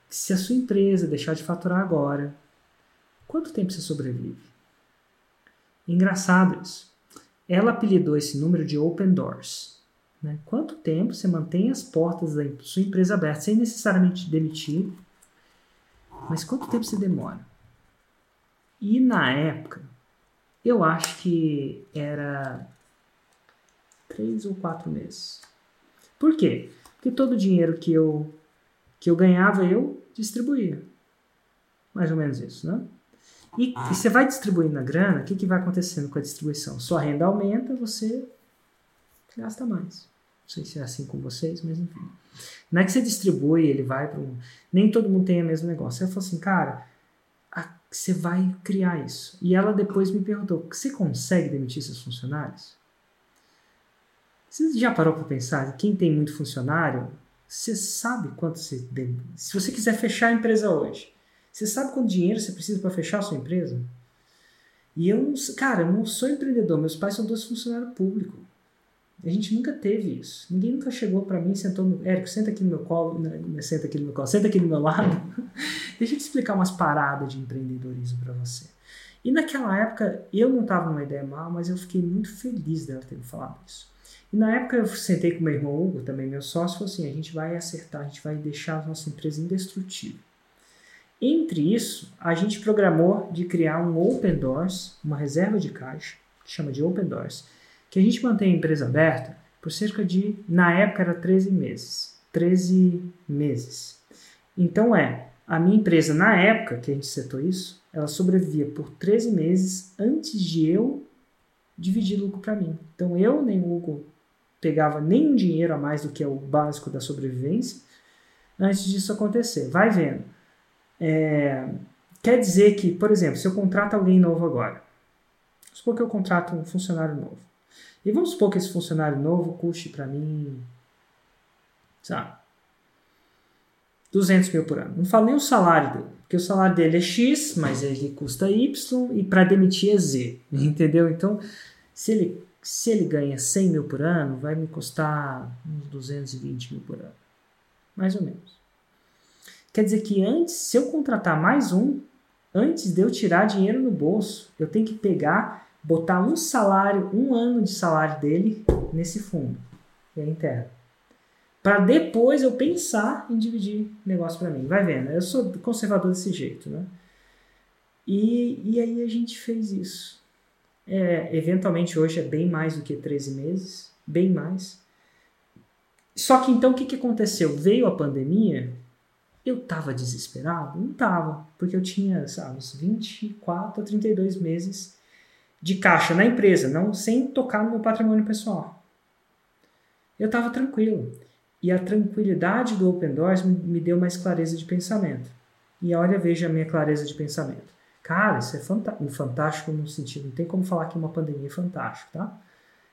Se a sua empresa deixar de faturar agora, quanto tempo você sobrevive? Engraçado isso. Ela apelidou esse número de Open Doors. Né? Quanto tempo você mantém as portas da sua empresa abertas sem necessariamente demitir? Mas quanto tempo você demora? E na época, eu acho que era três ou quatro meses. Por quê? Porque todo o dinheiro que eu, que eu ganhava, eu distribuía. Mais ou menos isso, né? E, e você vai distribuindo a grana, o que, que vai acontecendo com a distribuição? Sua renda aumenta, você gasta mais. Sei se é assim com vocês, mas enfim. Não é que você distribui, ele vai para um. Nem todo mundo tem o mesmo negócio. Ela falou assim, cara, a... você vai criar isso. E ela depois me perguntou: você consegue demitir seus funcionários? Você já parou para pensar? Quem tem muito funcionário, você sabe quanto você. Se você quiser fechar a empresa hoje, você sabe quanto dinheiro você precisa para fechar a sua empresa? E eu não, cara, eu não sou empreendedor, meus pais são dois funcionários públicos. A gente nunca teve isso. Ninguém nunca chegou para mim e sentou no. Érico, senta aqui no meu colo. Não, né, senta aqui no meu colo, senta aqui no meu lado. Deixa eu te explicar umas paradas de empreendedorismo para você. E naquela época, eu não estava numa ideia mal, mas eu fiquei muito feliz dela ter me falado isso. E na época eu sentei com meu irmão Hugo, também meu sócio, e falou assim: a gente vai acertar, a gente vai deixar a nossa empresa indestrutível. Entre isso, a gente programou de criar um Open Doors, uma reserva de caixa, que chama de Open Doors, que a gente mantém a empresa aberta por cerca de, na época era 13 meses. 13 meses. Então é, a minha empresa na época que a gente setou isso, ela sobrevivia por 13 meses antes de eu dividir lucro para mim. Então eu nem o Hugo pegava nenhum dinheiro a mais do que é o básico da sobrevivência antes disso acontecer. Vai vendo. É, quer dizer que, por exemplo, se eu contrato alguém novo agora, supor que eu contrato um funcionário novo. E vamos supor que esse funcionário novo custe para mim, sabe, 200 mil por ano. Não falo nem o salário dele, porque o salário dele é X, mas ele custa Y e para demitir é Z, entendeu? Então, se ele, se ele ganha 100 mil por ano, vai me custar uns 220 mil por ano, mais ou menos. Quer dizer que antes, se eu contratar mais um, antes de eu tirar dinheiro no bolso, eu tenho que pegar botar um salário, um ano de salário dele nesse fundo. E aí enterra. Para depois eu pensar em dividir negócio para mim. Vai vendo, eu sou conservador desse jeito, né? E, e aí a gente fez isso. É, eventualmente hoje é bem mais do que 13 meses, bem mais. Só que então o que, que aconteceu? Veio a pandemia, eu estava desesperado? Não estava, porque eu tinha, sabe, uns 24 a 32 meses de caixa na empresa, não sem tocar no meu patrimônio pessoal. Eu estava tranquilo. E a tranquilidade do Open Doors me, deu mais clareza de pensamento. E olha, veja a minha clareza de pensamento. Cara, isso é fantástico no sentido, não tem como falar que uma pandemia é fantástico, tá?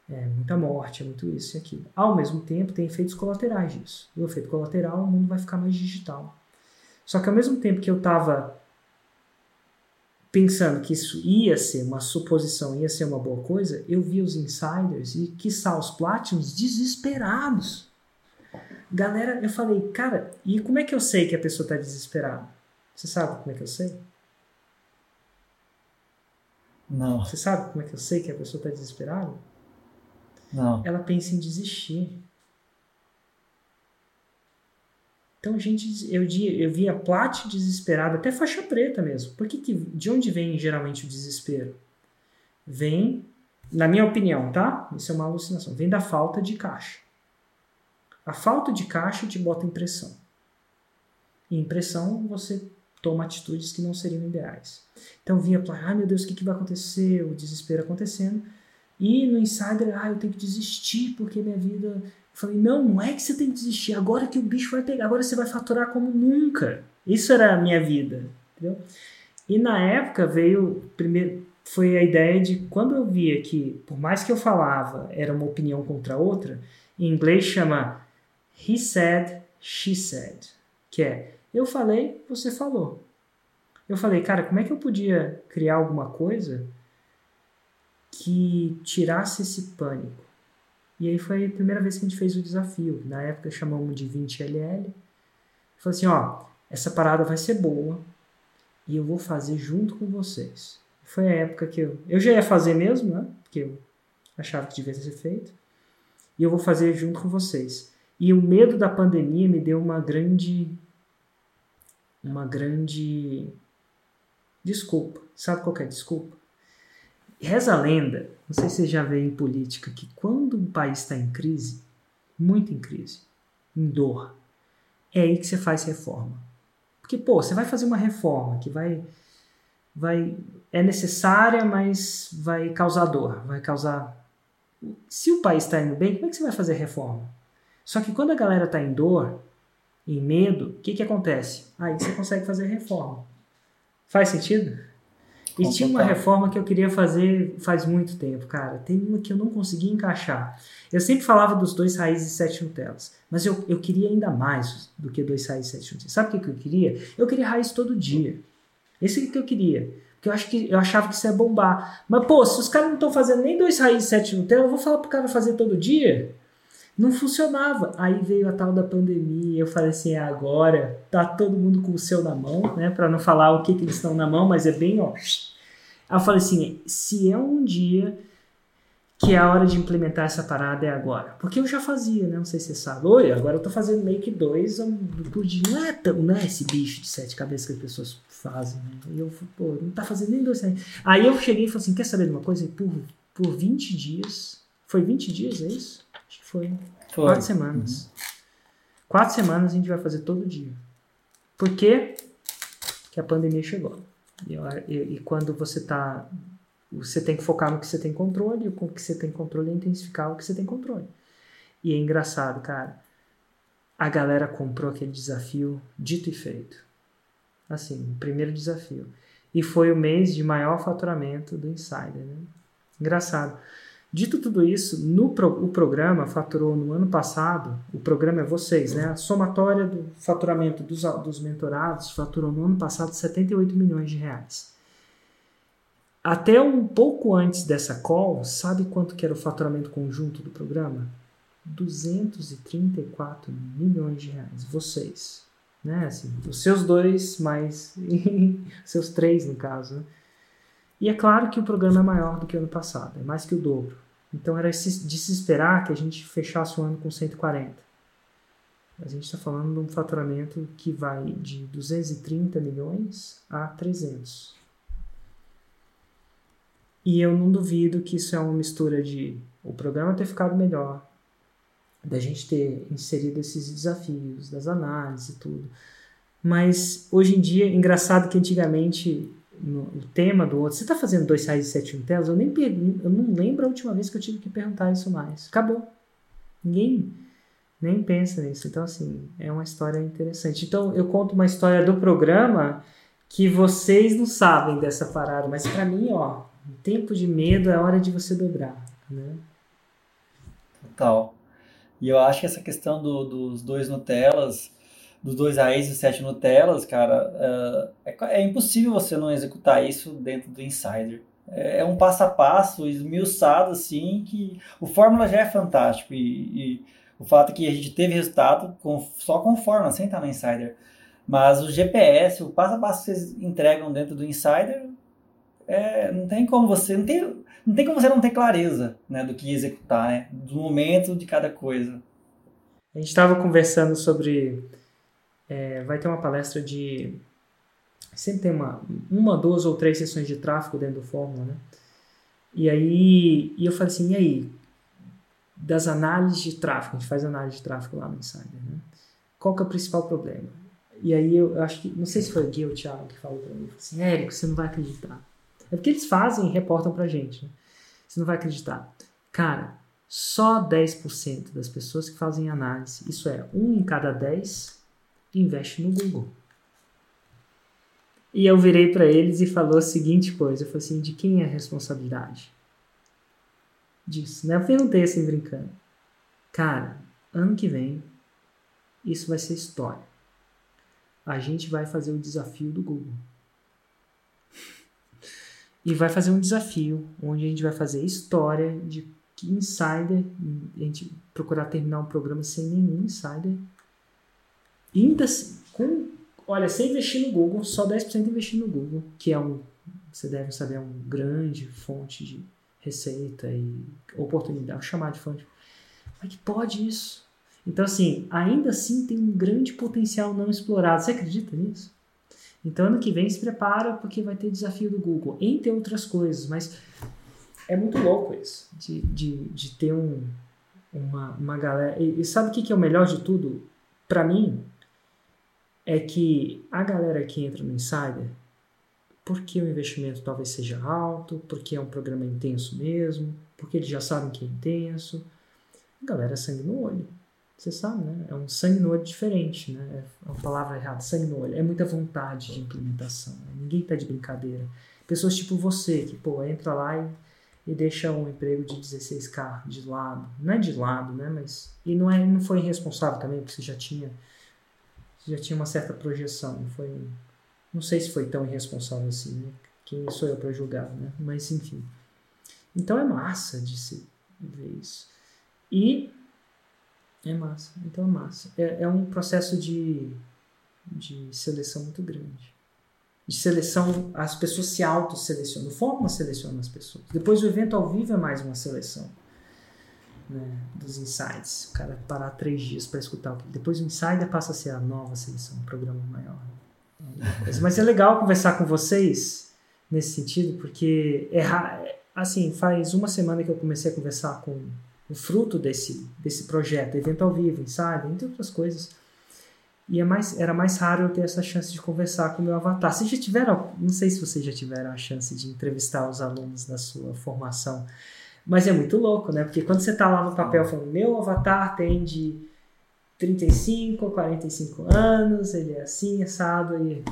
É muita morte, é muito isso e aquilo. Ao mesmo tempo, tem efeitos colaterais disso. E o efeito colateral, o mundo vai ficar mais digital. Só que ao mesmo tempo que eu estava pensando que isso ia ser uma suposição, ia ser uma boa coisa, eu vi os insiders e, quiçá, os platinums desesperados. Galera, eu falei, cara, e como é que eu sei que a pessoa está desesperada? Você sabe como é que eu sei?
Não.
Você sabe como é que eu sei que a pessoa está desesperada?
Não.
Ela pensa em desistir. Então, gente, eu, eu via plat desesperado, até faixa preta mesmo. Por que, que de onde vem geralmente o desespero? Vem, na minha opinião, tá? Isso é uma alucinação. Vem da falta de caixa. A falta de caixa te bota em pressão. E em pressão você toma atitudes que não seriam ideais. Então vinha para, ai meu Deus, o que, que vai acontecer? O desespero acontecendo. E no insider, ah, eu tenho que desistir porque minha vida. Falei, não, não é que você tem que desistir, agora que o bicho vai pegar, agora você vai faturar como nunca. Isso era a minha vida, entendeu? E na época veio, primeiro, foi a ideia de quando eu via que, por mais que eu falava, era uma opinião contra outra, em inglês chama he said, she said, que é eu falei, você falou. Eu falei, cara, como é que eu podia criar alguma coisa que tirasse esse pânico? E aí foi a primeira vez que a gente fez o desafio. Na época chamamos de 20LL. Falei assim, ó, essa parada vai ser boa e eu vou fazer junto com vocês. Foi a época que eu, eu já ia fazer mesmo, né? Porque eu achava que devia ser feito. E eu vou fazer junto com vocês. E o medo da pandemia me deu uma grande uma grande desculpa. Sabe qual é a desculpa? Reza a lenda, não sei se você já vê em política, que quando um país está em crise, muito em crise, em dor, é aí que você faz reforma. Porque, pô, você vai fazer uma reforma que vai. vai é necessária, mas vai causar dor, vai causar. Se o país está indo bem, como é que você vai fazer reforma? Só que quando a galera está em dor, em medo, o que, que acontece? Aí você consegue fazer reforma. Faz sentido? E Com tinha uma reforma que eu queria fazer faz muito tempo, cara. Tem uma que eu não consegui encaixar. Eu sempre falava dos dois raízes e sete Nutelas, mas eu, eu queria ainda mais do que dois raízes e sete Nutelas. Sabe o que, que eu queria? Eu queria raiz todo dia. Esse é o que eu queria. Porque eu, acho que, eu achava que isso ia bombar. Mas, pô, se os caras não estão fazendo nem dois raízes e sete Nutella, eu vou falar pro cara fazer todo dia? não funcionava. Aí veio a tal da pandemia, eu falei assim, é agora tá todo mundo com o seu na mão, né, para não falar o que, que eles estão na mão, mas é bem, ó. Aí eu falei assim, se é um dia que é a hora de implementar essa parada é agora. Porque eu já fazia, né? Não sei se você sabe. Oi, agora eu tô fazendo meio que dois por dia. Não é, tão, não é esse bicho de sete cabeças que as pessoas fazem. Né? E eu, pô, não tá fazendo nem dois. Aí eu cheguei e falei assim: quer saber de uma coisa? Por, por 20 dias. Foi 20 dias, é isso? Acho que foi. foi. Quatro semanas. Uhum. Quatro semanas a gente vai fazer todo dia. Por quê? Que a pandemia chegou. E, e, quando você tá. Você tem que focar no que você tem controle, e com o que você tem controle é intensificar o que você tem controle. E é engraçado, cara. A galera comprou aquele desafio dito e feito. Assim, o primeiro desafio. E foi o mês de maior faturamento do Insider. Né? Engraçado. Dito tudo isso, no pro, o programa faturou no ano passado, o programa é vocês, né? A somatória do faturamento dos, dos mentorados faturou no ano passado 78 milhões de reais. Até um pouco antes dessa call, sabe quanto que era o faturamento conjunto do programa? 234 milhões de reais. Vocês, né? Assim, os seus dois mais seus três no caso, né? E é claro que o programa é maior do que o ano passado, é mais que o dobro. Então era de se esperar que a gente fechasse o ano com 140. A gente está falando de um faturamento que vai de 230 milhões a 300. E eu não duvido que isso é uma mistura de o programa ter ficado melhor, da gente ter inserido esses desafios, das análises e tudo. Mas hoje em dia, engraçado que antigamente no, o tema do outro, você está fazendo dois sites e sete telas? Eu nem eu não lembro a última vez que eu tive que perguntar isso mais. Acabou. Ninguém nem pensa nisso. Então, assim, é uma história interessante. Então, eu conto uma história do programa que vocês não sabem dessa parada, mas para mim, ó, tempo de medo é hora de você dobrar, né?
Total. E eu acho que essa questão do, dos dois Nutellas, dos dois raízes e sete Nutellas, cara, é, é, impossível você não executar isso dentro do Insider. É, é um passo a passo, esmiuçado, assim, que o Fórmula já é fantástico e, e o fato é que a gente teve resultado com, só com Fórmula, sem estar no Insider. Mas o GPS, o passo a passo que vocês entregam dentro do Insider, é, não tem como você não tem, não tem como você não ter clareza né, do que executar, né, do momento de cada coisa.
A gente estava conversando sobre é, vai ter uma palestra de sempre tem uma uma duas ou três sessões de tráfego dentro do Fórmula, né? E aí e eu falei assim, e aí das análises de tráfego, a gente faz análise de tráfego lá no Insider, né? Qual que é o principal problema? E aí eu acho que, não sei se foi o Gui ou o Thiago que falou para mim, assim, Érico, você não vai acreditar. É porque eles fazem e reportam pra gente, né? Você não vai acreditar. Cara, só 10% das pessoas que fazem análise, isso é, um em cada 10, investe no Google. E eu virei para eles e falou a seguinte coisa, eu falei assim, de quem é a responsabilidade? Disso, né? Eu perguntei assim brincando. Cara, ano que vem, isso vai ser história. A gente vai fazer o desafio do Google e vai fazer um desafio onde a gente vai fazer história de insider, a gente procurar terminar um programa sem nenhum insider, ainda com, olha, sem investir no Google, só 10% investir no Google, que é um, você deve saber, é um grande fonte de receita e oportunidade, chamar de fonte. Mas que pode isso? Então, assim, ainda assim tem um grande potencial não explorado. Você acredita nisso? Então, ano que vem, se prepara porque vai ter desafio do Google, entre outras coisas. Mas é muito louco isso, de, de, de ter um, uma, uma galera. E, e sabe o que, que é o melhor de tudo? Para mim, é que a galera que entra no Insider, porque o investimento talvez seja alto, porque é um programa intenso mesmo, porque eles já sabem que é intenso, a galera é sangue no olho. Você sabe, né? É um sangue no olho diferente, né? É uma palavra errada, sangue no olho. É muita vontade de implementação. Né? Ninguém tá de brincadeira. Pessoas tipo você, que, pô, entra lá e, e deixa um emprego de 16k de lado. Não é de lado, né? Mas. E não, é, não foi irresponsável também, porque você já tinha. Já tinha uma certa projeção. Foi. Não sei se foi tão irresponsável assim, né? Quem sou eu para julgar, né? Mas enfim. Então é massa de se ver isso. E é massa, então é massa. É, é um processo de, de seleção muito grande. De seleção, as pessoas se auto-selecionam. Forma seleciona as pessoas. Depois o evento ao vivo é mais uma seleção. Né, dos insights. O cara parar três dias para escutar. Depois o insider passa a ser a nova seleção, um programa maior. Mas é legal conversar com vocês nesse sentido, porque é, assim, faz uma semana que eu comecei a conversar com o fruto desse, desse projeto, evento ao vivo, ensaio, entre outras coisas. E é mais, era mais raro eu ter essa chance de conversar com o meu avatar. Vocês já tiveram, não sei se vocês já tiveram a chance de entrevistar os alunos da sua formação, mas é muito louco, né? Porque quando você está lá no papel falando, meu avatar tem de 35 a 45 anos, ele é assim, assado, e,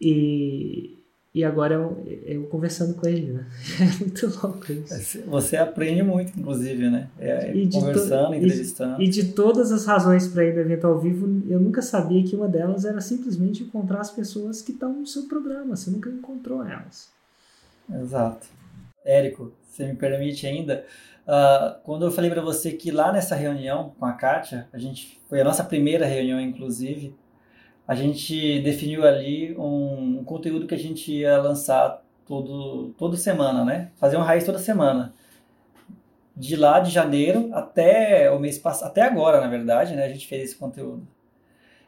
e e agora eu, eu conversando com ele, né? É muito louco isso.
Você aprende muito, inclusive, né? É, conversando, entrevistando.
E, e, de todas as razões para ir no evento ao vivo, eu nunca sabia que uma delas era simplesmente encontrar as pessoas que estão no seu programa. Você nunca encontrou elas.
Exato. Érico, você me permite ainda? Uh, quando eu falei para você que lá nessa reunião com a Kátia, a gente foi a nossa primeira reunião, inclusive, a gente definiu ali um, um conteúdo que a gente ia lançar todo, toda semana, né? Fazer um raiz toda semana. De lá de janeiro até o mês passado, até agora, na verdade, né? A gente fez esse conteúdo.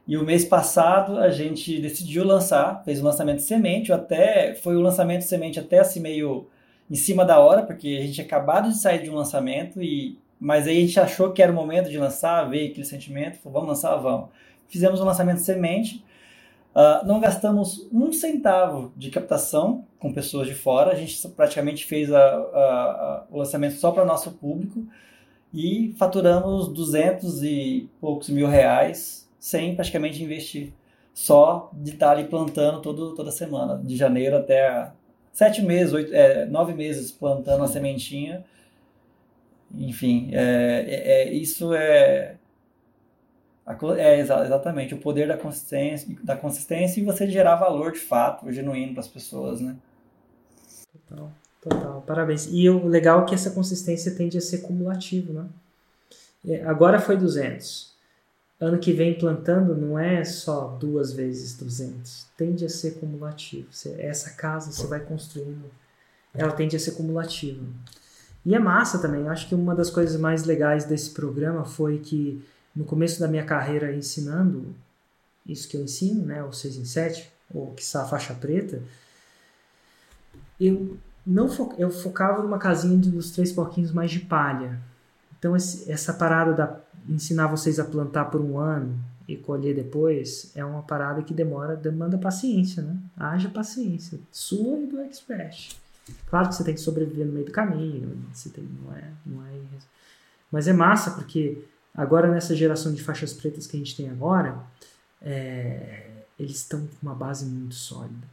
E o mês passado a gente decidiu lançar, fez o lançamento semente, até foi o lançamento de semente até assim meio em cima da hora, porque a gente tinha acabado de sair de um lançamento, e mas aí a gente achou que era o momento de lançar, veio aquele sentimento, falou, vamos lançar, vamos. Fizemos um lançamento semente, uh, não gastamos um centavo de captação com pessoas de fora, a gente praticamente fez a, a, a, o lançamento só para nosso público, e faturamos 200 e poucos mil reais sem praticamente investir. Só de estar ali plantando todo, toda semana, de janeiro até sete meses, oito, é, nove meses plantando a sementinha. Enfim, é, é, é isso é, é exatamente o poder da consistência, da consistência e você gerar valor de fato, genuíno para as pessoas, né?
Total. Total, parabéns. E o legal é que essa consistência tende a ser cumulativo, né? Agora foi 200. Ano que vem plantando não é só duas vezes 200. Tende a ser cumulativo. essa casa você vai construindo, ela tende a ser cumulativa. E é massa também. Acho que uma das coisas mais legais desse programa foi que no começo da minha carreira ensinando isso que eu ensino, né, o 6 em 7, ou que a faixa preta, eu não fo eu focava numa casinha dos três porquinhos mais de palha. Então esse, essa parada da ensinar vocês a plantar por um ano e colher depois é uma parada que demora, demanda paciência, né? Haja paciência, sua e do Express. Claro que você tem que sobreviver no meio do caminho, você tem, não é, não é, mas é massa porque agora nessa geração de faixas pretas que a gente tem agora, é, eles estão com uma base muito sólida.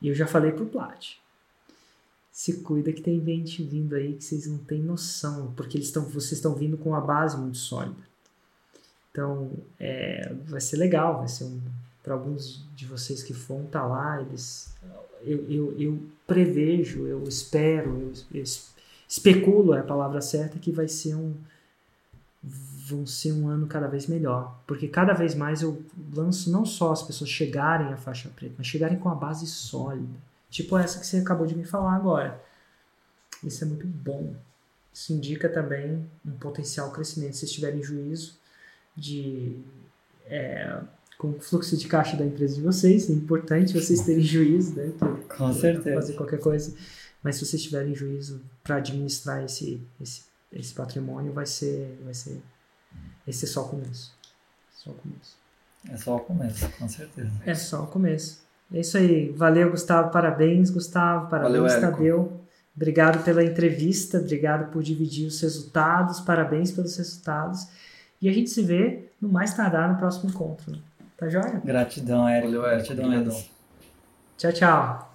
E eu já falei pro Plat se cuida que tem gente vindo aí que vocês não têm noção, porque eles estão, vocês estão vindo com uma base muito sólida. Então, é, vai ser legal, vai ser um, para alguns de vocês que vão estar tá lá, eles, eu, eu, eu prevejo, eu espero, eu, eu especulo é a palavra certa que vai ser um vão ser um ano cada vez melhor, porque cada vez mais eu lanço não só as pessoas chegarem à faixa preta, mas chegarem com a base sólida Tipo essa que você acabou de me falar agora. Isso é muito bom. Isso indica também um potencial crescimento. Se vocês tiverem juízo de. É, com o fluxo de caixa da empresa de vocês, é importante vocês terem juízo, né?
Com certeza.
Fazer qualquer coisa. Mas se vocês tiverem juízo para administrar esse, esse, esse patrimônio, vai ser, vai ser. Esse é só o começo. Só o começo.
É só o começo, com certeza.
É só o começo. É isso aí. Valeu, Gustavo. Parabéns, Gustavo. Parabéns, Valeu, Tadeu. Obrigado pela entrevista. Obrigado por dividir os resultados. Parabéns pelos resultados. E a gente se vê no mais tardar no próximo encontro. Tá joia?
Gratidão, Érico. Valeu, Érico. Gratidão, Érico.
Tchau, tchau.